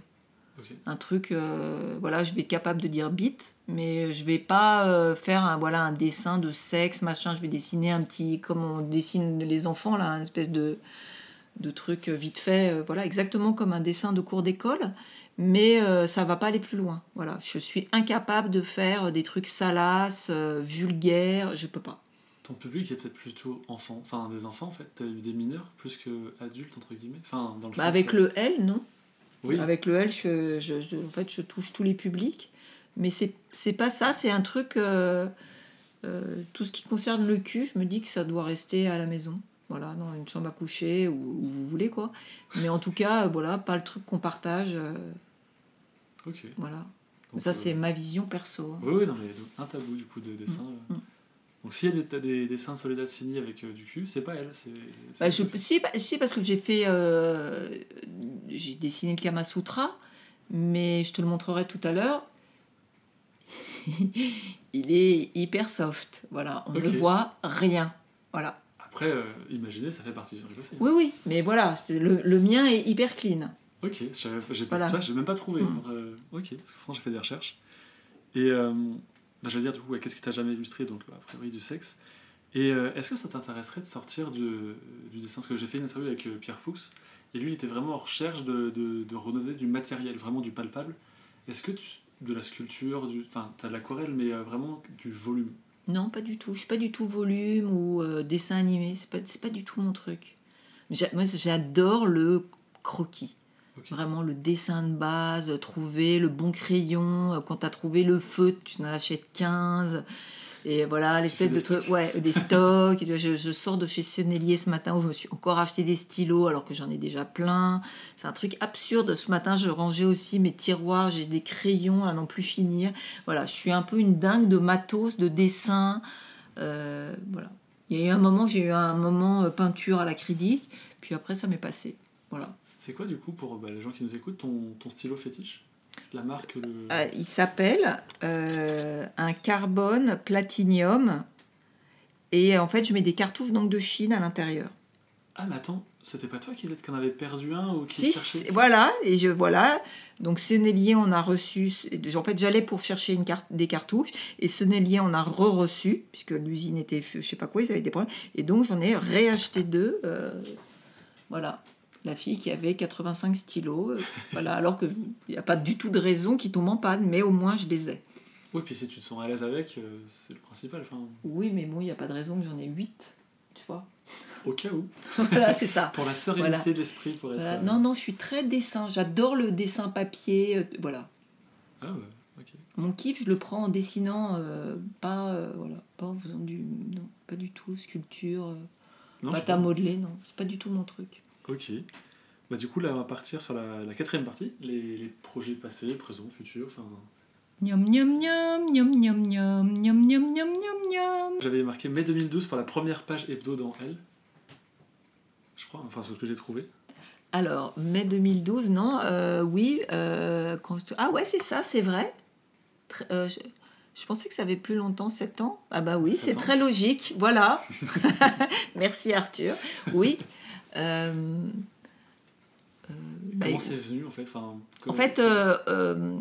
Un truc, euh, voilà, je vais être capable de dire bite, mais je vais pas faire un, voilà, un dessin de sexe, machin. Je vais dessiner un petit, comme on dessine les enfants, là, une espèce de, de trucs vite fait, euh, voilà, exactement comme un dessin de cours d'école, mais euh, ça va pas aller plus loin. Voilà, je suis incapable de faire des trucs salaces, euh, vulgaires, je peux pas. Ton public est peut-être plutôt enfant, enfin des enfants en fait. T'as eu des mineurs plus que adultes entre guillemets, enfin dans le bah, Avec le L, non. Oui. Avec le L, je, je, en fait, je touche tous les publics, mais c'est c'est pas ça. C'est un truc. tout ce qui concerne le cul, je me dis que ça doit rester à la maison voilà, dans une chambre à coucher, ou où vous voulez, quoi. Mais en tout cas, euh, voilà, pas le truc qu'on partage. Euh, ok. Voilà. ça, c'est euh, ma vision perso. Hein. Oui, oui, non, mais un tabou, du coup, de dessin. Mm, mm. Donc, s'il y a des, des, dessins Soledad Sini avec du cul, c'est pas elle. C'est, bah, je, si, si, parce que j'ai fait. j'ai dessiné le Kama Sutra, mais je te le montrerai tout à l'heure. Il est hyper soft. Voilà, on ne voit rien. Voilà. Après, euh, imaginer, ça fait partie du truc aussi. Oui, oui, mais voilà, le, le mien est hyper clean. Ok, j'ai voilà. même pas trouvé. Mm. Euh, ok, parce que franchement, j'ai fait des recherches. Et euh, bah, je veux dire, du coup, qu'est-ce qui t'a jamais illustré Donc, a priori, du sexe. Et est-ce que ça t'intéresserait de sortir du, du dessin? Parce que j'ai fait une interview avec Pierre Fuchs, et lui, il était vraiment en recherche de, de, de redonner du matériel, vraiment du palpable. Est-ce que tu, de la sculpture, du, enfin, t'as de l'aquarelle, mais vraiment du volume? Non, pas du tout. Je suis pas du tout volume ou euh, dessin animé. C'est pas, pas du tout mon truc. Moi, j'adore le croquis. Vraiment le dessin de base, trouver le bon crayon. Quand tu as trouvé le feu, tu en achètes 15. Et voilà, l'espèce de truc, ouais, des stocks. je, sors de chez Sennelier ce matin où je me suis encore acheté des stylos alors que j'en ai déjà plein. C'est un truc absurde. Ce matin, je rangeais aussi mes tiroirs, j'ai des crayons à n'en plus finir. Voilà, je suis un peu une dingue de matos, de dessin. Euh, voilà. Il y a eu un moment, j'ai eu un moment euh, peinture à l'acrylique, puis après, ça m'est passé. Voilà. C'est quoi, du coup, pour bah, les gens qui nous écoutent, ton, ton stylo fétiche? La marque le... Euh, il s'appelle euh, un carbone platinium. Et en fait, je mets des cartouches donc de Chine à l'intérieur. Ah, mais attends, c'était pas toi qui en avait perdu un ou qui Si, cherchait voilà, et je voilà. Donc Sennelier, on a reçu. En fait, j'allais pour chercher une carte, des cartouches, et Sennelier, on a re-reçu, puisque l'usine était, je sais pas quoi, ils avaient des problèmes. Et donc j'en ai réacheté deux. euh, voilà. La fille qui avait 85 stylos, euh, voilà, alors qu'il n'y a pas du tout de raison qu'ils tombent en panne, mais au moins je les ai. Oui, puis si tu te sens à l'aise avec, euh, c'est le principal. Enfin, Oui, mais bon, il n'y a pas de raison que j'en ai 8, tu vois. au cas où. voilà, c'est ça. Pour la sérénité Voilà. d'esprit, pour être. Voilà. euh, Non, non, je suis très dessin. J'adore le dessin papier. euh, voilà. Ah, ouais. Mon kiff, je le prends en dessinant, pas, voilà, pas en faisant du. Non, pas du tout, sculpture, Non, pâte à modeler, non, c'est pas du tout mon truc. Ok. Bah, du coup, là, on va partir sur la, la quatrième partie les, les projets passés, présents, futurs. Enfin, Niam niam niam, niam niam niam, niam niam niam niam niam. J'avais marqué mai 2012 pour la première page hebdo dans Elle. Je crois, enfin, c'est ce que j'ai trouvé. Alors, mai 2012, non, euh, oui, euh, ah ouais, c'est ça, c'est vrai. Tr- euh, je, je pensais que ça avait plus longtemps, 7 ans. Ah bah oui, c'est très logique, voilà. Merci Arthur. Oui. Euh, euh, bah, Comment c'est venu en fait enfin, En fait, euh,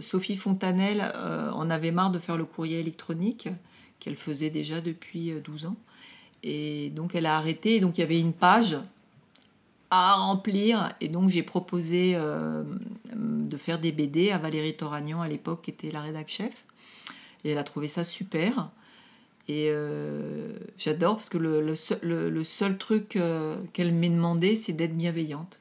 Sophie Fontanelle en avait marre de faire le courrier électronique qu'elle faisait déjà depuis euh, 12 ans. Et donc elle a arrêté. Et donc il y avait une page à remplir. Et donc j'ai proposé euh, de faire des BD à Valérie Toragnan à l'époque, qui était la rédac chef. Et elle a trouvé ça super. Et euh, j'adore parce que le, le seul, le- le seul truc euh, qu'elle m'ait demandé, c'est d'être bienveillante.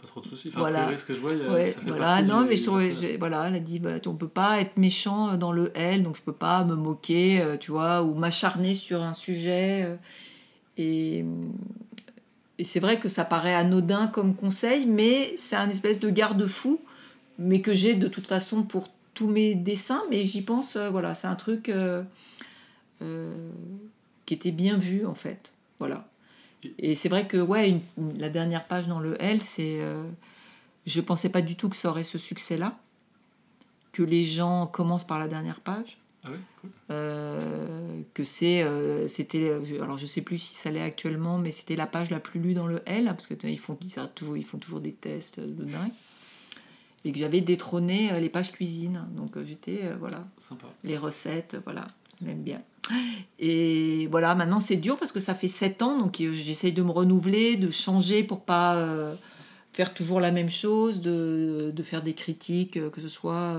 Pas trop de soucis. Enfin, Voilà. ce que je vois, Ouais, ça fait voilà, non, du- mais je trouvais, voilà, elle a dit, bah, on peut pas être méchant dans le L, donc je peux pas me moquer, euh, tu vois, ou m'acharner sur un sujet. et et c'est vrai que ça paraît anodin comme conseil, mais c'est un espèce de garde-fou, mais que j'ai de toute façon pour tous mes dessins, mais j'y pense, voilà, c'est un truc qui était bien vu en fait, voilà. Et c'est vrai que ouais, une- la dernière page dans le L, c'est, euh, je pensais pas du tout que ça aurait ce succès-là, que les gens commencent par la dernière page. Ah cool. Euh, que c'est euh, c'était alors je sais plus si ça l'est actuellement mais c'était la page la plus lue dans le L parce que ils font ils, toujours, ils font toujours des tests de dingue et que j'avais détrôné euh, les pages cuisine donc euh, j'étais euh, voilà Sympa. les recettes voilà on aime bien et voilà maintenant c'est dur parce que ça fait 7 ans donc euh, j'essaye de me renouveler de changer pour pas euh, faire toujours la même chose de, faire des critiques euh, que ce soit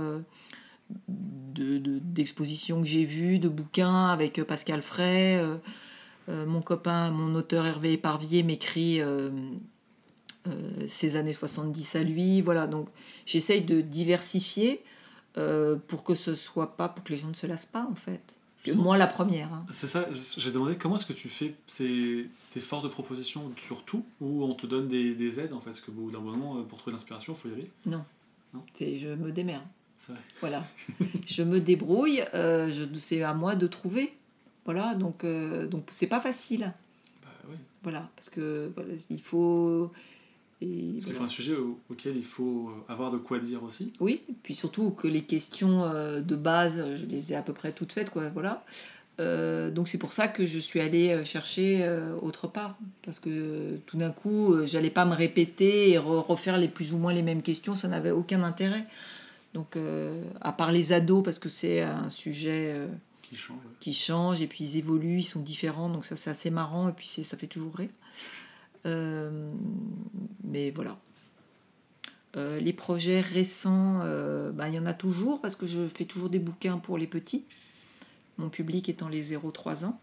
de- de- d'expositions que j'ai vues, de bouquins avec Pascal Fray. mon copain, mon auteur Hervé Éparvier m'écrit ses années 70 à lui. Voilà, donc j'essaye de diversifier pour que ce soit pas, pour que les gens ne se lassent pas en fait. Moi la première. hein. C'est ça, j'ai demandé comment est-ce que tu fais c'est tes forces de proposition sur tout ou on te donne des, des aides en fait Parce que bout d'un moment, pour trouver l'inspiration, il faut y aller? Non. Non? C'est- je me démerde. C'est vrai. Voilà. je me débrouille. euh, je- c'est à moi de trouver. Voilà, donc euh, donc c'est pas facile. Bah oui. Voilà, parce que voilà, il faut. Et voilà. faut un sujet au- auquel il faut avoir de quoi dire aussi. Oui, puis surtout que les questions euh, de base, je les ai à peu près toutes faites, quoi. Voilà. Euh, donc c'est pour ça que je suis allée euh, chercher euh, autre part, parce que euh, tout d'un coup, euh, j'allais pas me répéter et re- refaire les plus ou moins les mêmes questions, ça n'avait aucun intérêt. Donc euh, à part les ados, parce que c'est un sujet euh, Qui change. qui changent et puis ils évoluent, ils sont différents, donc ça c'est assez marrant et puis c'est- ça fait toujours rire. Euh, mais voilà. Euh, les projets récents, bah, il y en a toujours parce que je fais toujours des bouquins pour les petits, mon public étant les 0-3 ans.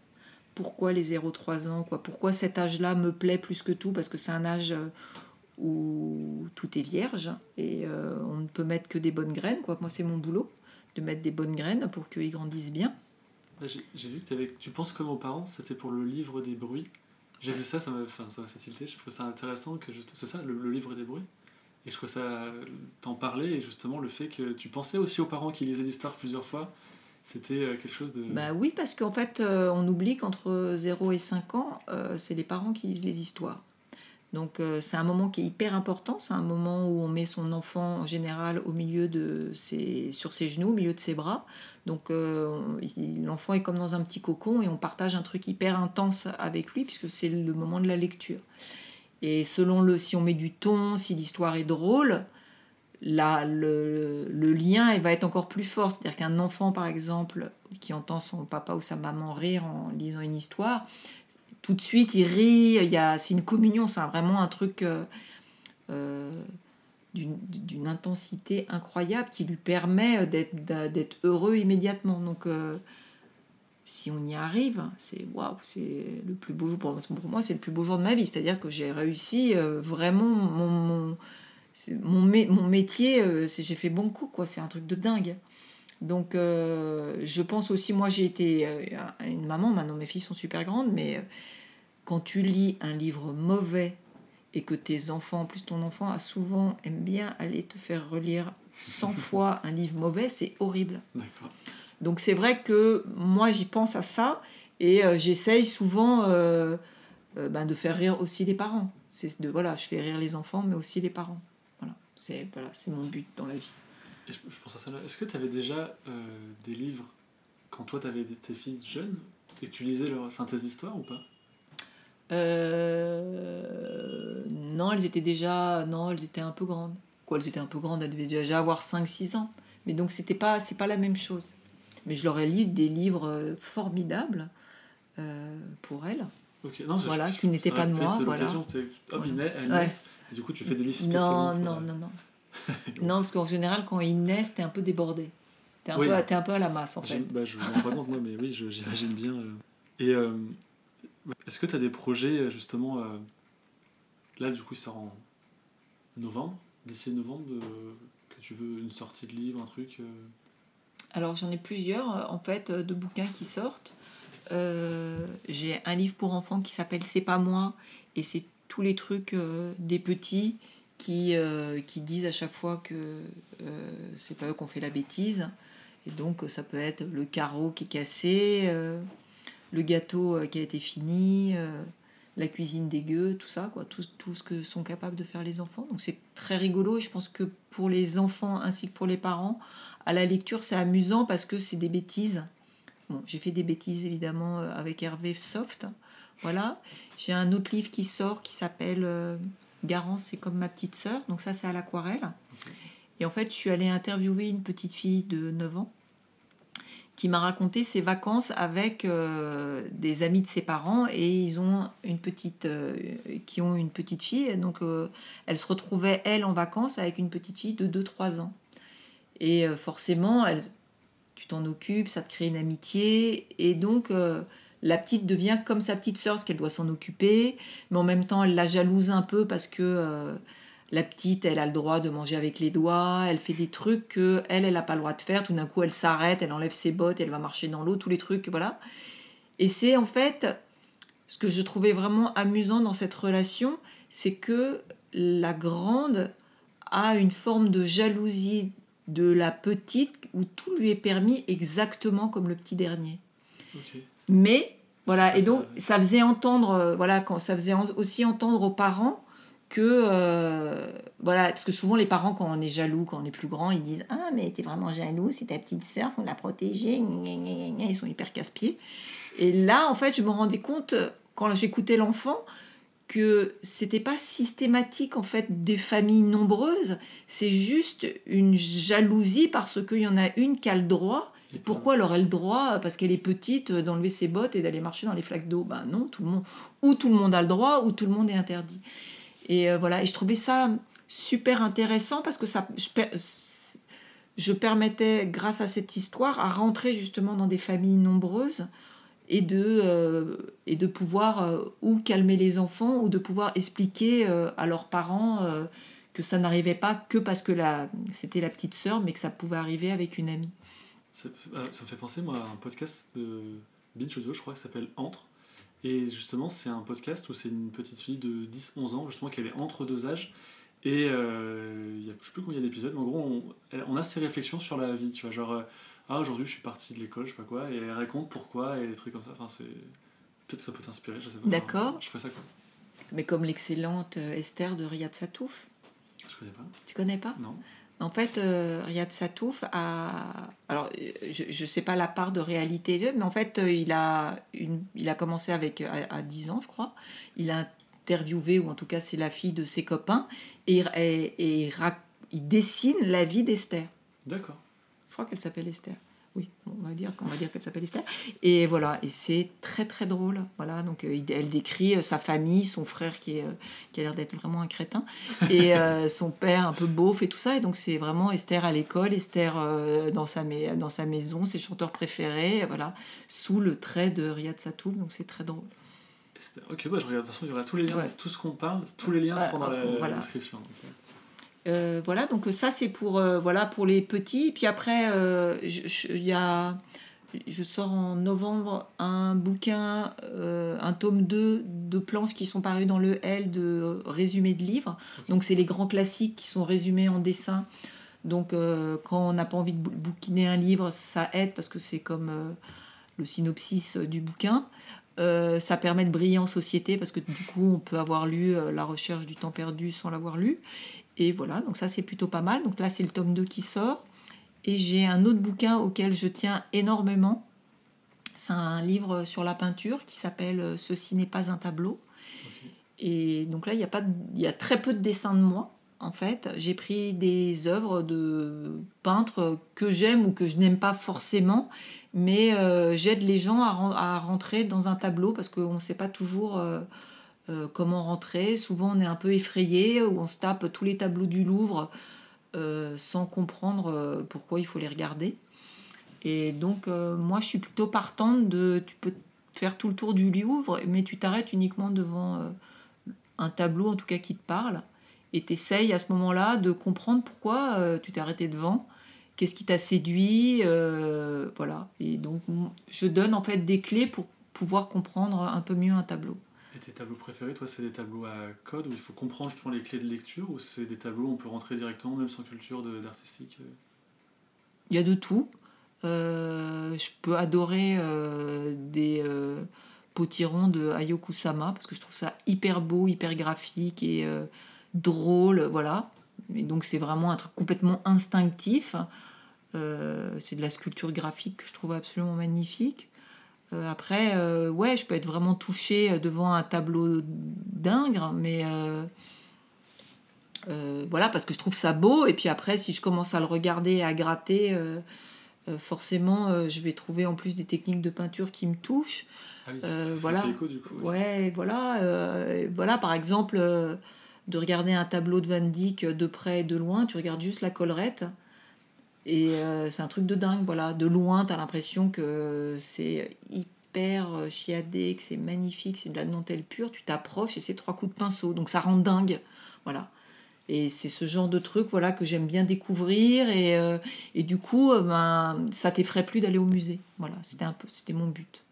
Pourquoi les 0-3 ans quoi? Pourquoi cet âge-là me plaît plus que tout? Parce que c'est un âge où tout est vierge et on ne peut mettre que des bonnes graines. Quoi. Moi, c'est mon boulot de mettre des bonnes graines pour qu'ils grandissent bien. J'ai vu que tu penses comme aux parents, c'était pour le livre des bruits? J'ai vu ça, ça m'a enfin, ça fait tilter. Je trouve ça intéressant que. C'est ça, le, livre des bruits Et je trouve ça. T'en parlais et justement le fait que tu pensais aussi aux parents qui lisaient l'histoire plusieurs fois, c'était euh, quelque chose de. Bah oui, parce qu'en fait, euh, on oublie qu'entre 0 et 5 ans, euh, c'est les parents qui lisent les histoires. Donc euh, c'est un moment qui est hyper important, c'est un moment où on met son enfant en général au milieu de ses, sur ses genoux, au milieu de ses bras. Donc euh, l'enfant est comme dans un petit cocon et on partage un truc hyper intense avec lui puisque c'est le moment de la lecture. Et selon le, si on met du ton, si l'histoire est drôle, là, le, le, lien va être encore plus fort. C'est-à-dire qu'un enfant, par exemple, qui entend son papa ou sa maman rire en lisant une histoire, tout de suite il rit, il y a, c'est une communion, c'est vraiment un truc euh, euh, d'une, intensité incroyable qui lui permet d'être, d'être heureux immédiatement. Donc euh, si on y arrive, c'est waouh, c'est le plus beau jour pour, pour moi, c'est le plus beau jour de ma vie. C'est-à-dire que j'ai réussi vraiment mon, mon, mon, mon métier, j'ai fait bon coup, quoi. C'est un truc de dingue. Donc, je pense aussi, moi j'ai été une maman, maintenant mes filles sont super grandes, mais quand tu lis un livre mauvais et que tes enfants, en plus ton enfant a souvent aime bien aller te faire relire 100 fois un livre mauvais, c'est horrible. Donc c'est vrai que moi j'y pense à ça et euh, j'essaye souvent euh, euh, ben, de faire rire aussi les parents. C'est de voilà, je fais rire les enfants mais aussi les parents. Voilà, c'est voilà, c'est mon but dans la vie. Je, pense à ça Est-ce que tu avais déjà des livres quand toi tu avais tes filles jeunes et tu lisais leur, enfin, tes histoires ou pas? Euh, non, elles étaient déjà. Non, elles étaient un peu grandes. Quoi, elles étaient un peu grandes, elles devaient déjà avoir 5-6 ans. Mais donc, c'était pas, c'est pas la même chose. Mais je leur ai lu des livres euh, formidables euh, pour elles. voilà, qui n'étaient pas de moi. Voilà. Hop, voilà. et du coup, tu fais des livres spécialement. Non, non, non, non. non, parce qu'en général, quand ils naissent, t'es un peu débordé. T'es un, peu, es un peu à la masse, en fait. Bah, je me rends compte, moi, mais oui, j'imagine bien. Et est-ce que tu as des projets, euh, justement, euh, là, du coup, il sort en novembre, d'ici novembre, que tu veux une sortie de livre, un truc euh? Alors, j'en ai plusieurs, en fait, de bouquins qui sortent. J'ai un livre pour enfants qui s'appelle C'est pas moi, et c'est tous les trucs des petits qui, qui disent à chaque fois que c'est pas eux qu'on fait la bêtise. Et donc, ça peut être le carreau qui est cassé le gâteau euh, qui a été fini, euh, la cuisine dégueu, tout ça, quoi, tout, tout, ce que sont capables de faire les enfants. Donc c'est très rigolo et je pense que pour les enfants ainsi que pour les parents, à la lecture c'est amusant parce que c'est des bêtises. Bon, j'ai fait des bêtises évidemment euh, avec Hervé Soft. Voilà. J'ai un autre livre qui sort qui s'appelle Garance, c'est comme ma petite sœur. Donc ça c'est à l'aquarelle. Et en fait, je suis allée interviewer une petite fille de 9 ans qui m'a raconté ses vacances avec euh, des amis de ses parents et ils ont une petite euh, qui ont une petite fille donc euh, elle se retrouvait elle en vacances avec une petite fille de 2-3 ans et forcément elle, tu t'en occupes ça te crée une amitié et donc la petite devient comme sa petite sœur parce qu'elle doit s'en occuper mais en même temps elle la jalouse un peu parce que la petite, elle a le droit de manger avec les doigts, elle fait des trucs que elle, elle n'a pas le droit de faire. Tout d'un coup, elle s'arrête, elle enlève ses bottes, elle va marcher dans l'eau, tous les trucs, voilà. Et c'est en fait ce que je trouvais vraiment amusant dans cette relation, c'est que la grande a une forme de jalousie de la petite où tout lui est permis exactement comme le petit dernier. Mais voilà, et donc ça, faisait entendre, euh, voilà, quand ça faisait aussi entendre aux parents que euh, voilà parce que souvent les parents quand on est jaloux quand on est plus grand ils disent ah mais t'es vraiment jaloux c'est ta petite sœur qu'on l'a protégée ils sont hyper casse-pieds. Et là en fait je me rendais compte quand j'écoutais l'enfant que c'était pas systématique en fait des familles nombreuses. C'est juste une jalousie parce qu'il y en a une qui a le droit pourquoi elle aurait le droit, parce qu'elle est petite, d'enlever ses bottes et d'aller marcher dans les flaques d'eau? Ben non, tout le monde, ou tout le monde a le droit, ou tout le monde est interdit. Et euh, voilà, et je trouvais ça super intéressant parce que ça, je, permettais, grâce à cette histoire, à rentrer justement dans des familles nombreuses et de, euh, et de pouvoir euh, ou calmer les enfants ou de pouvoir expliquer à leurs parents que ça n'arrivait pas que parce que c'était la petite sœur, mais que ça pouvait arriver avec une amie. Ça, me fait penser, moi, à un podcast de Binge Audio, je crois, qui s'appelle Entre, et justement, c'est un podcast où c'est une petite fille de 10-11 ans, justement, qu'elle est entre deux âges. Et euh, il y a, je sais plus combien il y a d'épisodes, mais en gros, on, on, a ses réflexions sur la vie, tu vois. Genre, euh, ah, aujourd'hui, je suis partie de l'école, je sais pas quoi, et elle raconte pourquoi, et des trucs comme ça. Enfin, c'est. Peut-être que ça peut t'inspirer, je sais pas. D'accord. je ferais ça, quoi. Mais comme l'excellente euh, Esther de Riyad Satouf. Je connais pas. Tu connais pas? Non. En fait, euh, Riyad Satouf a. Alors, je ne sais pas la part de réalité, mais en fait, euh, il, a une, il a commencé avec, à, à 10 ans, je crois. Il a interviewé, ou en tout cas, c'est la fille de ses copains, et, et, et il rac- il dessine la vie d'Esther. D'accord. Je crois qu'elle s'appelle Esther. Oui, on va dire qu'on va dire qu'elle s'appelle Esther. Et voilà, et c'est très très drôle. Voilà, donc euh, elle décrit euh, sa famille, son frère qui, est, euh, qui a l'air d'être vraiment un crétin, et euh, son père un peu beauf et tout ça. Et donc c'est vraiment Esther à l'école, Esther euh, dans, sa, dans sa maison, ses chanteurs préférés, voilà, sous le trait de Riyad Satouf. Donc c'est très drôle. Esther. Ok, bah, je regarde. De toute façon, il y aura tous les liens, Ouais. tout ce qu'on parle, tous les liens Ouais, seront dans la, voilà. description. Euh, voilà, donc ça c'est pour, euh, voilà, pour les petits. Puis après, euh, je, y a, je sors en novembre un bouquin, euh, un tome 2 de planches qui sont parues dans le L de résumé de livres. Donc c'est les grands classiques qui sont résumés en dessin. Donc euh, quand on n'a pas envie de bou- bouquiner un livre, ça aide parce que c'est comme euh, le synopsis euh, du bouquin. Euh, ça permet de briller en société parce que du coup on peut avoir lu euh, La recherche du temps perdu sans l'avoir lu. Et voilà, donc ça c'est plutôt pas mal. Donc là c'est le tome 2 qui sort. Et j'ai un autre bouquin auquel je tiens énormément. C'est un livre sur la peinture qui s'appelle euh, Ceci n'est pas un tableau. Et donc là, il y, a pas de- il y a très peu de dessins de moi, en fait. J'ai pris des œuvres de peintres que j'aime ou que je n'aime pas forcément, mais euh, j'aide les gens à rentrer dans un tableau parce qu'on ne sait pas toujours euh, euh, comment rentrer. Souvent, on est un peu effrayé ou on se tape tous les tableaux du Louvre euh, sans comprendre euh, pourquoi il faut les regarder. Et donc, moi, je suis plutôt partante de. Tu peux faire tout le tour du Louvre, mais tu t'arrêtes uniquement devant un tableau, en tout cas, qui te parle. Et tu essayes à ce moment-là de comprendre pourquoi tu t'es arrêté devant, qu'est-ce qui t'a séduit. voilà. Et donc, je donne en fait des clés pour pouvoir comprendre un peu mieux un tableau. Tes tableaux préférés, toi, c'est des tableaux à code où il faut comprendre justement les clés de lecture ou c'est des tableaux où on peut rentrer directement, même sans culture d'artistique euh Il y a de tout. Euh, je peux adorer euh, des potirons de Hayao Kusama parce que je trouve ça hyper beau, hyper graphique et drôle, voilà. Et donc c'est vraiment un truc complètement instinctif. C'est de la sculpture graphique que je trouve absolument magnifique. Euh, après, euh, ouais, je peux être vraiment touchée devant un tableau d'Ingres, mais euh, euh, voilà, parce que je trouve ça beau. Et puis après, si je commence à le regarder et à gratter, euh, euh, forcément, euh, je vais trouver en plus des techniques de peinture qui me touchent. Ah oui, Euh, voilà. écho du coup. oui. Ouais, voilà, euh, voilà, par exemple, euh, de regarder un tableau de Van Dyck de près et de loin, tu regardes juste la collerette. Et euh, c'est un truc de dingue, voilà. De loin, tu as l'impression que c'est hyper chiadé, que c'est magnifique, c'est de la dentelle pure. Tu t'approches et c'est trois coups de pinceau. Donc ça rend dingue, voilà. Et c'est ce genre de truc voilà, que j'aime bien découvrir. Et, euh, et du coup, euh, ben, ça t'effraie plus d'aller au musée. Voilà, c'était un peu, c'était mon but.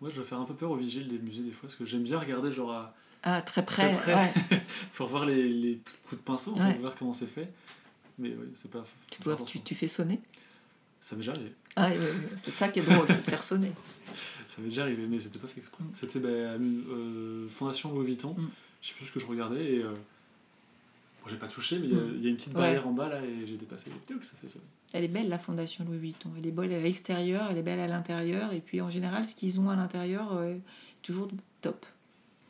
Moi, je dois faire un peu peur aux vigiles des musées des fois parce que j'aime bien regarder genre à- Ah, très près. près. ouais. pour voir les, les coups de pinceau, Ouais. fait, voir comment c'est fait. Mais oui, c'est pas. Tu, dois, tu, tu fais sonner. Ça m'est déjà arrivé. Ah, c'est ça qui est drôle, c'est de faire sonner. Ça m'est déjà arrivé, mais c'était pas fait exprès. C'était bah, à une, euh, Fondation Louis Vuitton. Mm. Je sais plus ce que je regardais et. Euh, bon, j'ai pas touché, mais il y a- Mm. il y, a une petite Ouais. barrière en bas là et j'ai dépassé. Que ça fait ça. Elle est belle, la Fondation Louis Vuitton. Elle est belle à l'extérieur, elle est belle à l'intérieur. Et puis en général, ce qu'ils ont à l'intérieur, euh, toujours top.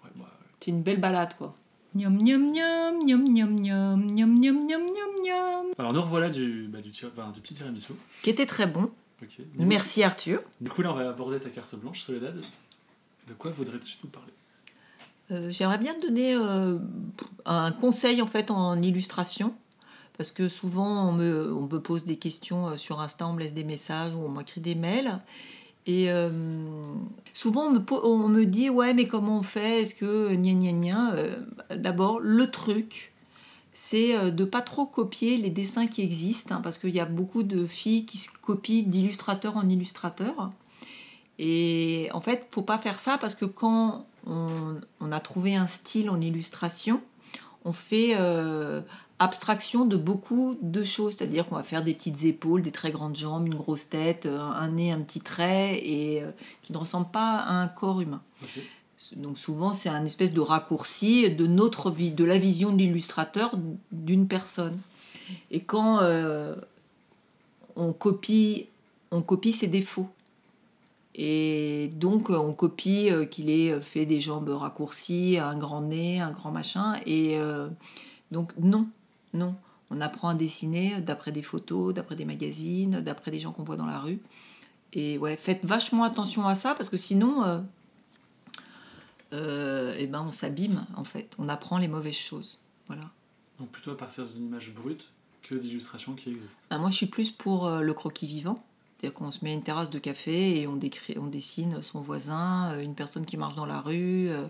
Ouais, bah, C'est une belle balade, quoi. Niam niam niam, niam niam niam, niam niam niam niam niam. Alors nous revoilà du, bah, du, enfin, du petit tiramisu. Qui était très bon. Merci Arthur. Du coup là on va aborder ta carte blanche, Soledad. De quoi voudrais-tu nous parler? Euh, J'aimerais bien te donner euh, un conseil en fait en illustration. Parce que souvent on me, on me pose des questions euh, sur Insta, on me laisse des messages ou on m'écrit des mails. Et euh, souvent on me, dit ouais mais comment on fait? Est-ce que gna gna gna? Euh, D'abord le truc c'est euh, de pas trop copier les dessins qui existent hein, parce qu'il y a beaucoup de filles qui se copient d'illustrateur en illustrateur. Et en fait, faut pas faire ça parce que quand on, a trouvé un style en illustration, on fait abstraction de beaucoup de choses. C'est-à-dire qu'on va faire des petites épaules, des très grandes jambes, une grosse tête, euh, un nez, un petit trait, et euh, qui ne ressemble pas à un corps humain. Donc souvent, c'est un espèce de raccourci de notre vie, de la vision de l'illustrateur d'une personne. Et quand euh, on copie, on copie ses défauts. Et donc, on copie euh, qu'il ait fait des jambes raccourcies, un grand nez, un grand machin. Et donc, non, non. On apprend à dessiner d'après des photos, d'après des magazines, d'après des gens qu'on voit dans la rue. Et ouais, faites vachement attention à ça parce que sinon, euh, euh, eh ben on s'abîme en fait. On apprend les mauvaises choses. Voilà. Donc plutôt à partir d'une image brute que d'illustrations qui existent. Ah, moi, je suis plus pour euh, le croquis vivant. C'est-à-dire qu'on se met une terrasse de café et on, décrit, on dessine son voisin, euh, une personne qui marche dans la rue, euh,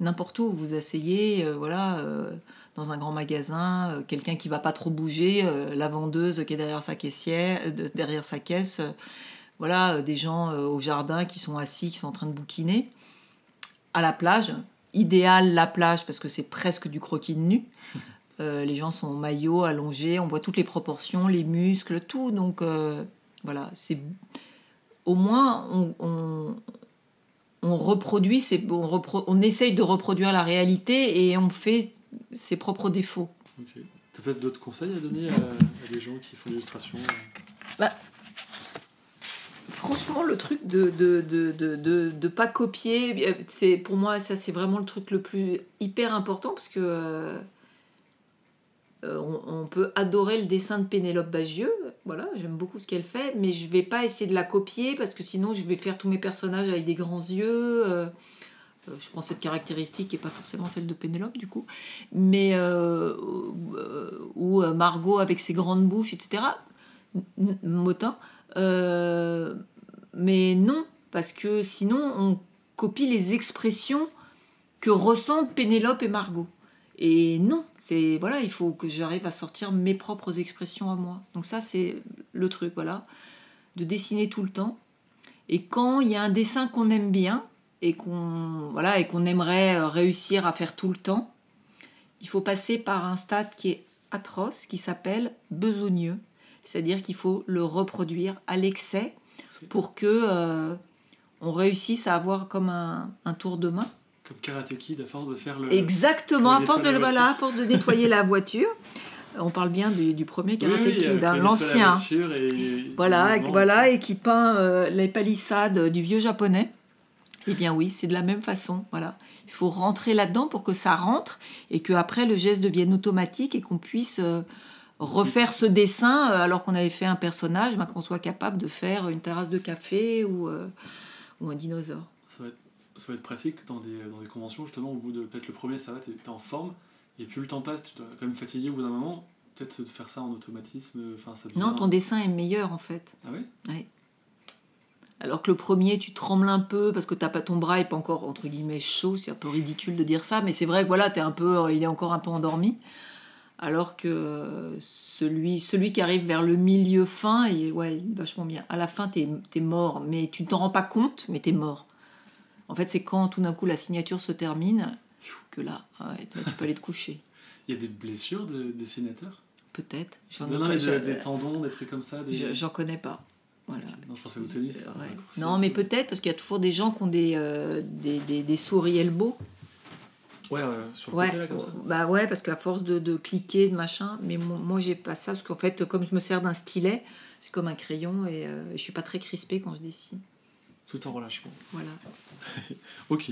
n'importe où. Vous asseyez, euh, voilà, euh, dans un grand magasin, euh, quelqu'un qui va pas trop bouger, la vendeuse qui est derrière sa caissière, de- derrière sa caisse, voilà, des gens au jardin qui sont assis, qui sont en train de bouquiner. À la plage, idéal la plage parce que c'est presque du croquis de nu. Les gens sont en maillot, allongés, on voit toutes les proportions, les muscles, tout. Donc voilà, c'est au moins on, on, on reproduit, c'est on, repro- on essaye de reproduire la réalité et on fait ses propres défauts. Ok. T'as peut-être d'autres conseils à donner à, à des gens qui font l'illustration euh Franchement, le truc de de, de, de, de, de pas copier, euh, c'est pour moi ça c'est vraiment le truc le plus hyper important parce que euh, on, on peut adorer le dessin de Pénélope Bagieux, voilà, j'aime beaucoup ce qu'elle fait, mais je vais pas essayer de la copier parce que sinon je vais faire tous mes personnages avec des grands yeux. euh, euh, je prends cette caractéristique n'est pas forcément celle de Pénélope du coup, mais euh, euh, ou euh, Margot avec ses grandes bouches, etc. Motin. Euh, mais non, parce que sinon on copie les expressions que ressentent Pénélope et Margot. Et non, c'est voilà, il faut que j'arrive à sortir mes propres expressions à moi. Donc ça c'est le truc, voilà, de dessiner tout le temps. Et quand il y a un dessin qu'on aime bien et qu'on voilà et qu'on aimerait euh, réussir à faire tout le temps, il faut passer par un stade qui est atroce, qui s'appelle besogneux. C'est-à-dire qu'il faut le reproduire à l'excès pour que euh, on réussisse à avoir comme un, un tour de main. Comme Karate Kid, à force de faire le. Exactement, à force de, le- nettoyer la voilà, à force de nettoyer la voiture. On parle bien du, du premier Karate oui, Kid, hein, l'ancien. la et- Voilà, et voilà, et qui peint euh, les palissades du vieux japonais. Eh bien oui, c'est de la même façon. Voilà, il faut rentrer là-dedans pour que ça rentre et que après le geste devienne automatique et qu'on puisse euh, refaire ce dessin euh, alors qu'on avait fait un personnage, ben, qu'on soit capable de faire une terrasse de café ou, euh, ou un dinosaure. Ça va, être, pratique dans des, dans des conventions, justement, au bout de peut-être le premier, ça va, t'es t'es en forme, et plus le temps passe, tu dois quand même fatiguer au bout d'un moment, peut-être de faire ça en automatisme, enfin ça devient... Non, ton dessin est meilleur en fait. Ah ouais? Alors que le premier, tu trembles un peu parce que t'as pas ton bras est pas encore entre guillemets chaud. C'est un peu ridicule de dire ça, mais c'est vrai que voilà, t'es un peu, il est encore un peu endormi. Alors que euh, celui, celui qui arrive vers le milieu fin, il, ouais, il est vachement bien. À la fin, t'es es mort, mais tu ne t'en rends pas compte, mais t'es mort. En fait, c'est quand tout d'un coup la signature se termine que là, ouais, là, tu peux aller te coucher. Il y a des blessures de dessinateurs Peut-être. J'en Non, non, mais de- je- des tendons, des trucs comme ça des... je- j'en connais pas. Voilà. Non, je pensais au tennis. Euh, ouais. Non, mais peut-être parce qu'il y a toujours des gens qui ont des, euh, des, des, des souris elbow. Ouais, ouais, sur le Ouais, côté là, comme ça. bah ouais, parce qu'à force de, de cliquer, de machin, mais mo- moi j'ai pas ça, parce qu'en fait, comme je me sers d'un stylet, c'est comme un crayon et euh, je suis pas très crispée quand je dessine. Tout en relâchement. Voilà. Ok.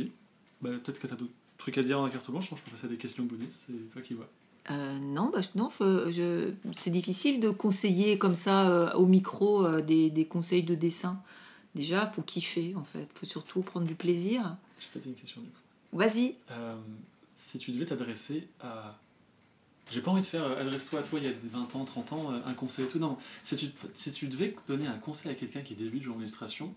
Bah, peut-être que t'as d'autres trucs à dire la carte blanche, je peux passer à des questions bonus, c'est toi qui vois. Euh, non, bah, je- non je, je- c'est difficile de conseiller comme ça euh, au micro euh, des, des conseils de dessin. Déjà, faut kiffer en fait, faut surtout prendre du plaisir. J'ai peut-être une question du coup. Vas-y. Si tu devais t'adresser à. J'ai pas envie de faire adresse-toi à toi il y a 20 ans, 30 ans, un conseil et tout. Non, si tu, si tu devais donner un conseil à quelqu'un qui débute en illustration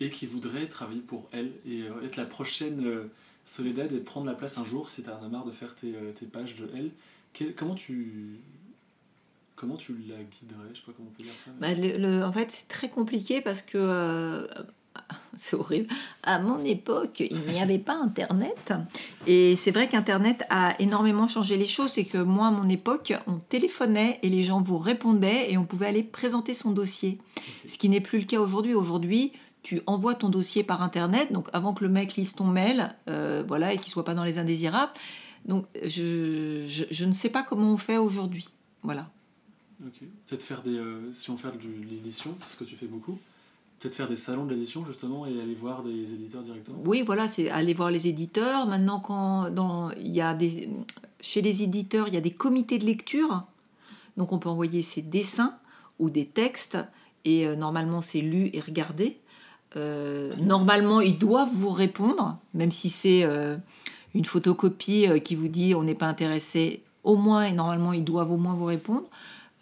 et qui voudrait travailler pour elle et euh, être la prochaine euh, Soledad et prendre la place un jour si t'en as marre de faire tes, euh, tes pages de elle, quel- comment tu. Comment tu la guiderais Je sais pas comment on peut dire ça. mais- Bah, le- le- en fait, c'est très compliqué parce que euh, c'est horrible. À mon époque, il n'y avait pas Internet. Et c'est vrai qu'Internet a énormément changé les choses. C'est que moi, à mon époque, on téléphonait et les gens vous répondaient et on pouvait aller présenter son dossier. Ce qui n'est plus le cas aujourd'hui. Aujourd'hui, tu envoies ton dossier par internet, donc avant que le mec lise ton mail, euh, voilà, et qu'il soit pas dans les indésirables. Donc je, je, je ne sais pas comment on fait aujourd'hui. Voilà. Ok. Peut-être faire des. euh, si on fait de l'édition, ce que tu fais beaucoup, peut-être faire des salons de l'édition justement et aller voir des éditeurs directement. Oui, voilà, c'est aller voir les éditeurs. Maintenant, quand dans, il y a des, chez les éditeurs, il y a des comités de lecture. Donc, on peut envoyer ses dessins ou des textes. Et euh, normalement, c'est lu et regardé. Euh, normalement, ils doivent vous répondre, même si c'est euh, une photocopie euh, qui vous dit on n'est pas intéressé. Au moins, et normalement, ils doivent au moins vous répondre.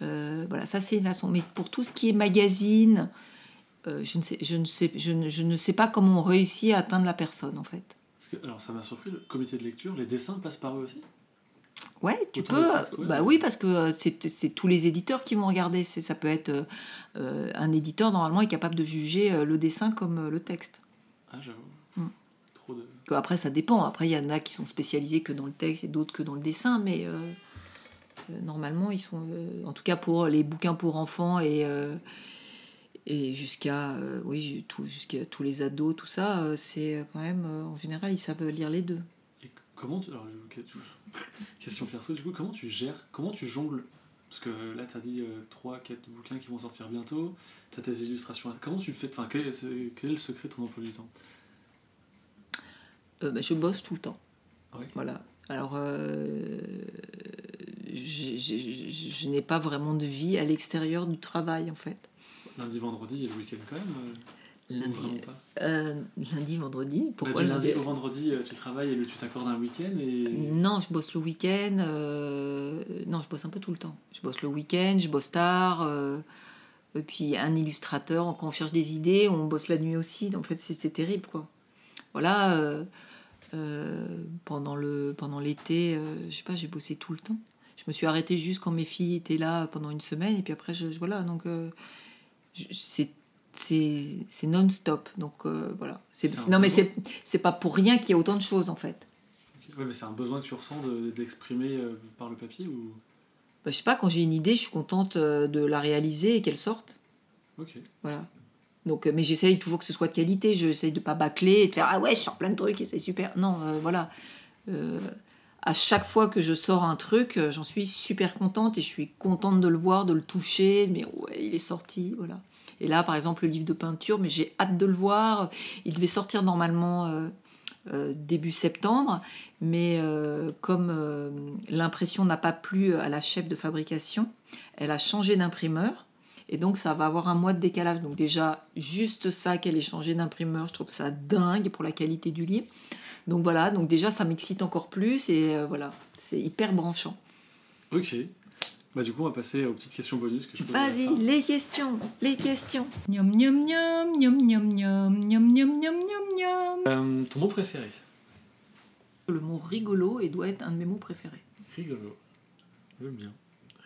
Voilà, ça c'est une façon. Mais pour tout ce qui est magazine, je, ne sais, pas comment on réussit à atteindre la personne en fait. Alors ça m'a surpris, le comité de lecture, les dessins passent par eux aussi? Ouais, tu Autant peux. ouais, bah ouais. oui, parce que euh, c'est tous les éditeurs qui vont regarder. Ça peut être euh, un éditeur normalement est capable de juger euh, le dessin comme le texte. Ah, j'avoue. Mm. Trop de. Que Après, ça dépend. Après, il y en a qui sont spécialisés que dans le texte et d'autres que dans le dessin, mais euh, euh, normalement, ils sont, en tout cas pour les bouquins pour enfants et et jusqu'à oui tout- jusqu'à tous les ados, tout ça, c'est quand même en général ils savent lire les deux. Comment tu. Alors, question perso, du coup, comment tu gères, comment tu jongles? Parce que là, tu as dit 3, 4 bouquins qui vont sortir bientôt, tu as tes illustrations. Comment tu fais Enfin, quel est, c'est- quel est le secret de ton emploi du temps? Euh, bah, je bosse tout le temps. Ouais? Voilà. Alors, euh, je n'ai pas vraiment de vie à l'extérieur du travail, en fait. Lundi, vendredi et le week-end quand même euh, Lundi, euh, lundi, vendredi. Pourquoi du lundi lundi au vendredi, euh, tu travailles et le, tu t'accordes un week-end et. Non, je bosse le week-end. euh, Non, je bosse un peu tout le temps. Je bosse le week-end, je bosse tard. euh, Et puis un illustrateur, quand on cherche des idées, on bosse la nuit aussi. En fait, c'était terrible, quoi. Voilà. euh, euh, pendant le pendant l'été, euh, je sais pas, j'ai bossé tout le temps. Je me suis arrêtée juste quand mes filles étaient là pendant une semaine, et puis après, je, je- voilà. Donc, euh, je- c'est c'est c'est non-stop. Donc euh, voilà. Non, mais c'est pas pour rien qu'il y a autant de choses en fait. Ok. Ouais, mais c'est un besoin que tu ressens de, de l'exprimer euh, par le papier ou? Bah, je sais pas, quand j'ai une idée, je suis contente euh, de la réaliser et qu'elle sorte. Ok. Voilà. Donc, mais j'essaye toujours que ce soit de qualité. J'essaye de pas bâcler et de faire Ah ouais, je sors plein de trucs et c'est super. Non, euh, voilà. À chaque fois que je sors un truc, j'en suis super contente et je suis contente de le voir, de le toucher. Mais ouais, il est sorti. Voilà. Et là, par exemple, le livre de peinture, mais j'ai hâte de le voir. Il devait sortir normalement euh, euh, début septembre, mais euh, comme l'impression n'a pas plu à la chef de fabrication, elle a changé d'imprimeur. Et donc, ça va avoir un mois de décalage. Donc, déjà, juste ça qu'elle ait changé d'imprimeur, je trouve ça dingue pour la qualité du livre. Donc, voilà. Donc, déjà, ça m'excite encore plus. Et voilà, c'est hyper branchant. Ok. Bah, du coup, on va passer aux petites questions bonus que je Vas-y, les questions, les questions. Miam miam miam miam miam miam miam miam miam miam. Euh, ton mot préféré Le mot rigolo et doit être un de mes mots préférés. Rigolo. J'aime bien.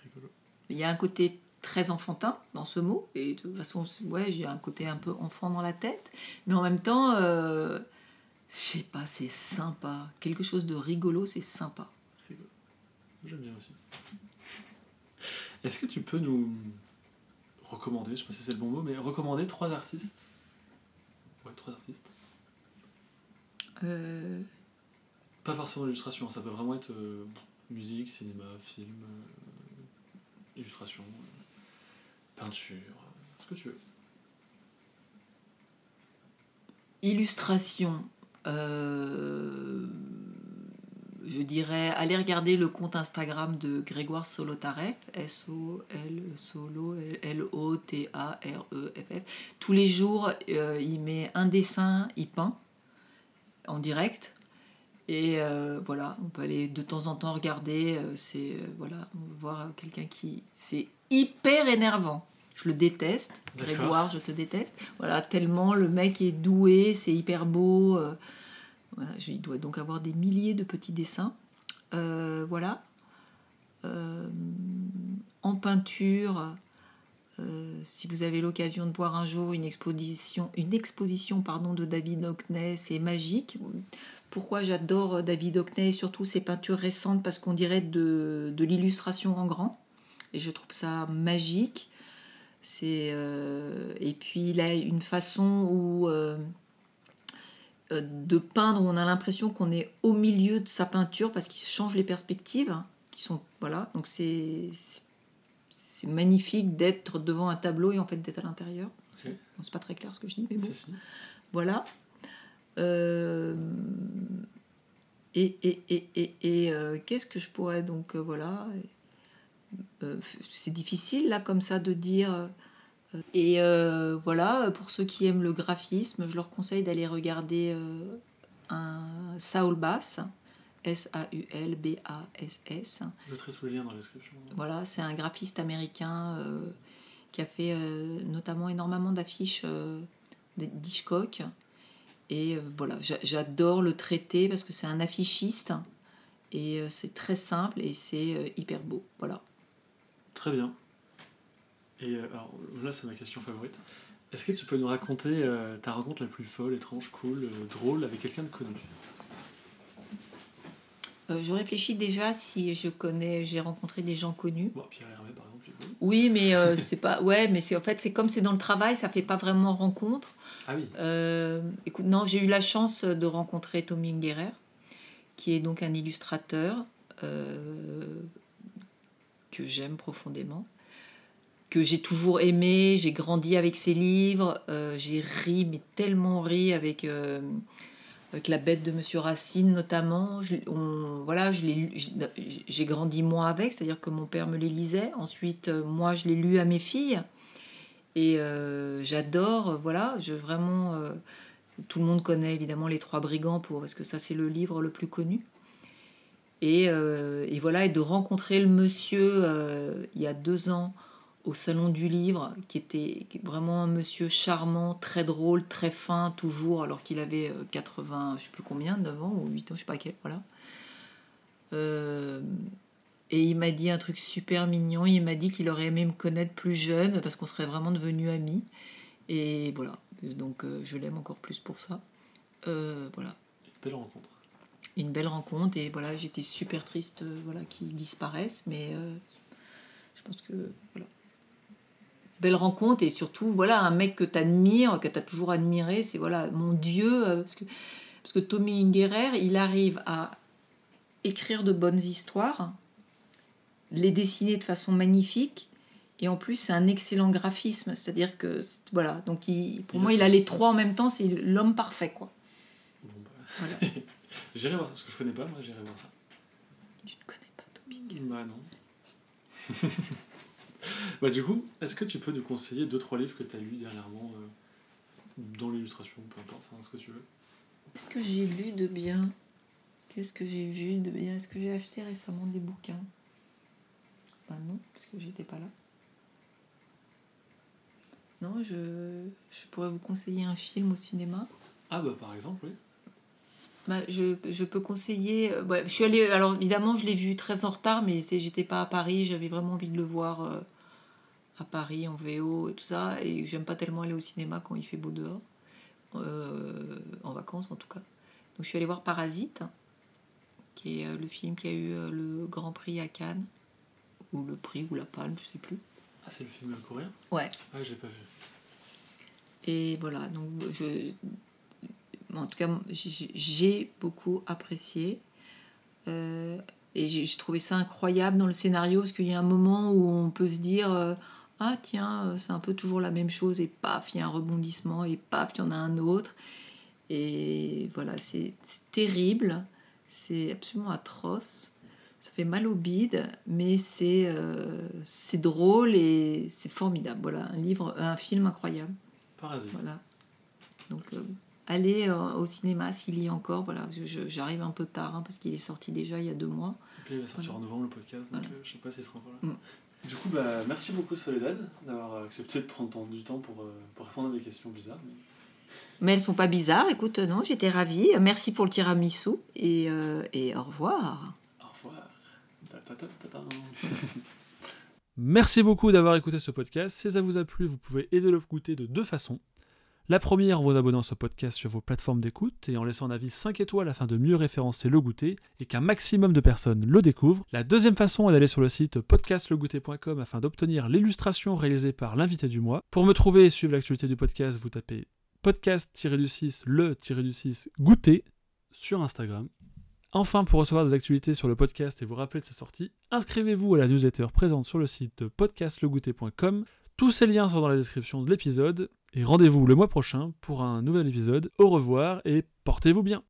Rigolo. Il y a un côté très enfantin dans ce mot, et de toute façon, ouais, j'ai un côté un peu enfant dans la tête, mais en même temps, euh, je sais pas, c'est sympa. Quelque chose de rigolo, c'est sympa. Rigolo. J'aime bien aussi. Est-ce que tu peux nous recommander, je sais pas si c'est le bon mot, mais recommander trois artistes? Ouais, trois artistes. Euh, Pas forcément l'illustration, ça peut vraiment être euh, musique, cinéma, film, euh, illustration, euh, peinture, ce que tu veux. illustration, euh, je dirais, allez regarder le compte Instagram de Grégoire Solotareff, S-O-L solo L-O-T-A-R-E-F-F. Tous les jours, euh, il met un dessin, il peint en direct. Et euh, voilà, on peut aller de temps en temps regarder. euh, c'est euh, voilà, on voir quelqu'un qui, c'est hyper énervant. Je le déteste. Grégoire, je te déteste. Voilà, tellement le mec est doué, c'est hyper beau. Il doit donc avoir des milliers de petits dessins. Euh, voilà. Euh, en peinture, euh, si vous avez l'occasion de voir un jour une exposition, une exposition pardon, de David Hockney, c'est magique. Pourquoi j'adore David Hockney, surtout ses peintures récentes, parce qu'on dirait de, l'illustration en grand. Et je trouve ça magique. Et puis il a une façon où de peindre où on a l'impression qu'on est au milieu de sa peinture parce qu'il change les perspectives hein, qui sont voilà donc c'est c'est magnifique d'être devant un tableau et en fait d'être à l'intérieur. Ok. Bon, c'est pas très clair ce que je dis mais bon. Si. Voilà. Euh, et et, et, et, et, euh, qu'est-ce que je pourrais donc euh, voilà. Euh, c'est difficile là comme ça de dire. Et euh, voilà, pour ceux qui aiment le graphisme, je leur conseille d'aller regarder euh, un Saul Bass, S-A-U-L-B-A-S-S. Je mettrai tous les liens dans la description. Voilà, c'est un graphiste américain euh, qui a fait notamment énormément d'affiches d'Hitchcock. Et voilà, j'a- j'adore le traiter parce que c'est un affichiste et c'est très simple et c'est hyper beau. Voilà. Très bien. Et euh, alors là, c'est ma question favorite. Est-ce que tu peux nous raconter euh, ta rencontre la plus folle, étrange, cool, euh, drôle avec quelqu'un de connu? Euh, je réfléchis déjà si je connais, j'ai rencontré des gens connus. Bon, Pierre Hermé, par exemple. Oui, mais euh, c'est pas. Ouais, mais c'est en fait c'est comme c'est dans le travail, ça fait pas vraiment rencontre. Ah oui, Euh, écoute, non, j'ai eu la chance de rencontrer Tommy Ungerer, qui est donc un illustrateur que j'aime profondément, que j'ai toujours aimé. J'ai grandi avec ses livres, euh, j'ai ri, mais tellement ri avec, euh, avec La Bête de Monsieur Racine notamment. On- voilà, j'ai- grandi moi avec, c'est-à-dire que mon père me les lisait. Ensuite, euh, moi, je l'ai lu à mes filles. Et j'adore, voilà, je vraiment. tout le monde connaît évidemment Les Trois Brigands pour, parce que ça, c'est le livre le plus connu. Et, et voilà, et de rencontrer le monsieur il y a deux ans au Salon du Livre, qui était vraiment un monsieur charmant, très drôle, très fin, toujours, alors qu'il avait euh, 80, je sais plus combien, 9 ans ou 8 ans, je sais pas quel, voilà. Euh, et il m'a dit un truc super mignon. Il m'a dit qu'il aurait aimé me connaître plus jeune parce qu'on serait vraiment devenus amis. Et voilà. Donc euh, je l'aime encore plus pour ça. Euh, voilà. une belle rencontre. Une belle rencontre. Et voilà, j'étais super triste euh, voilà, qu'il disparaisse. Mais euh, je pense que voilà. Belle rencontre et surtout voilà un mec que tu admires, que tu as toujours admiré. C'est voilà mon Dieu. euh, parce, que, parce que Tommy Ungerer, il arrive à écrire de bonnes histoires, les dessiner de façon magnifique. Et en plus, c'est un excellent graphisme. C'est-à-dire que, voilà, donc il, pour Il moi, a- il a les trois en même temps. C'est l'homme parfait, quoi. Bon, bah, Voilà. j'irai voir ça, parce que je connais pas, moi j'irai voir ça. tu ne connais pas Tommy Bah non. bah du coup, est-ce que tu peux nous conseiller deux trois livres que tu as lus dernièrement euh, dans l'illustration, peu importe, enfin, ce que tu veux? Qu'est-ce que j'ai lu de bien? Qu'est-ce que j'ai vu de bien? Est-ce que j'ai acheté récemment des bouquins? Bah non, parce que j'étais pas là. Non, je, je pourrais vous conseiller un film au cinéma. Ah bah par exemple, oui. Bah, je, je peux conseiller. euh, ouais, je suis allée. Alors évidemment, je l'ai vu très en retard, mais j'étais pas à Paris. J'avais vraiment envie de le voir euh, à Paris en VO et tout ça. Et j'aime pas tellement aller au cinéma quand il fait beau dehors, euh, en vacances en tout cas. Donc je suis allée voir Parasite, qui est euh, le film qui a eu euh, le Grand Prix à Cannes, ou le prix ou la Palme, je sais plus. Ah c'est le film coréen Ouais. Ah je l'ai pas vu. Et voilà, donc je, en tout cas, j'ai beaucoup apprécié. Euh, et j'ai j'ai trouvé ça incroyable dans le scénario, parce qu'il y a un moment où on peut se dire euh, Ah, tiens, euh, c'est un peu toujours la même chose, et paf, il y a un rebondissement, et paf, il y en a un autre. Et voilà, c'est terrible, c'est absolument atroce. Ça fait mal au bide, mais c'est euh, drôle et c'est formidable. Voilà, un livre, un film incroyable. Parasite. Voilà. Donc, euh, allez euh, au cinéma s'il y est encore. Voilà, j'arrive un peu tard hein, parce qu'il est sorti déjà il y a deux mois. Et puis il va sortir Voilà. en novembre le podcast, donc Voilà. euh, je sais pas s'il sera encore là. Mm. Du coup, bah, merci beaucoup Soledad d'avoir accepté de prendre du temps pour, euh, pour répondre à mes questions bizarres. mais- Mais elles sont pas bizarres. Écoute, non, j'étais ravie. Merci pour le tiramisu et, euh, et au revoir. Au revoir. Ta ta ta ta ta. Merci beaucoup d'avoir écouté ce podcast. Si ça vous a plu, vous pouvez aider le goûter de deux façons. La première en vous abonnant à ce podcast sur vos plateformes d'écoute et en laissant un avis 5 étoiles afin de mieux référencer le goûter et qu'un maximum de personnes le découvrent. La deuxième façon est d'aller sur le site podcastlegouter.com afin d'obtenir l'illustration réalisée par l'invité du mois. Pour me trouver et suivre l'actualité du podcast, vous tapez podcast-du-6 le-du-6 goûter sur Instagram. Enfin, pour recevoir des actualités sur le podcast et vous rappeler de sa sortie, inscrivez-vous à la newsletter présente sur le site podcastlegouter.com. Tous ces liens sont dans la description de l'épisode. Et rendez-vous le mois prochain pour un nouvel épisode. Au revoir et portez-vous bien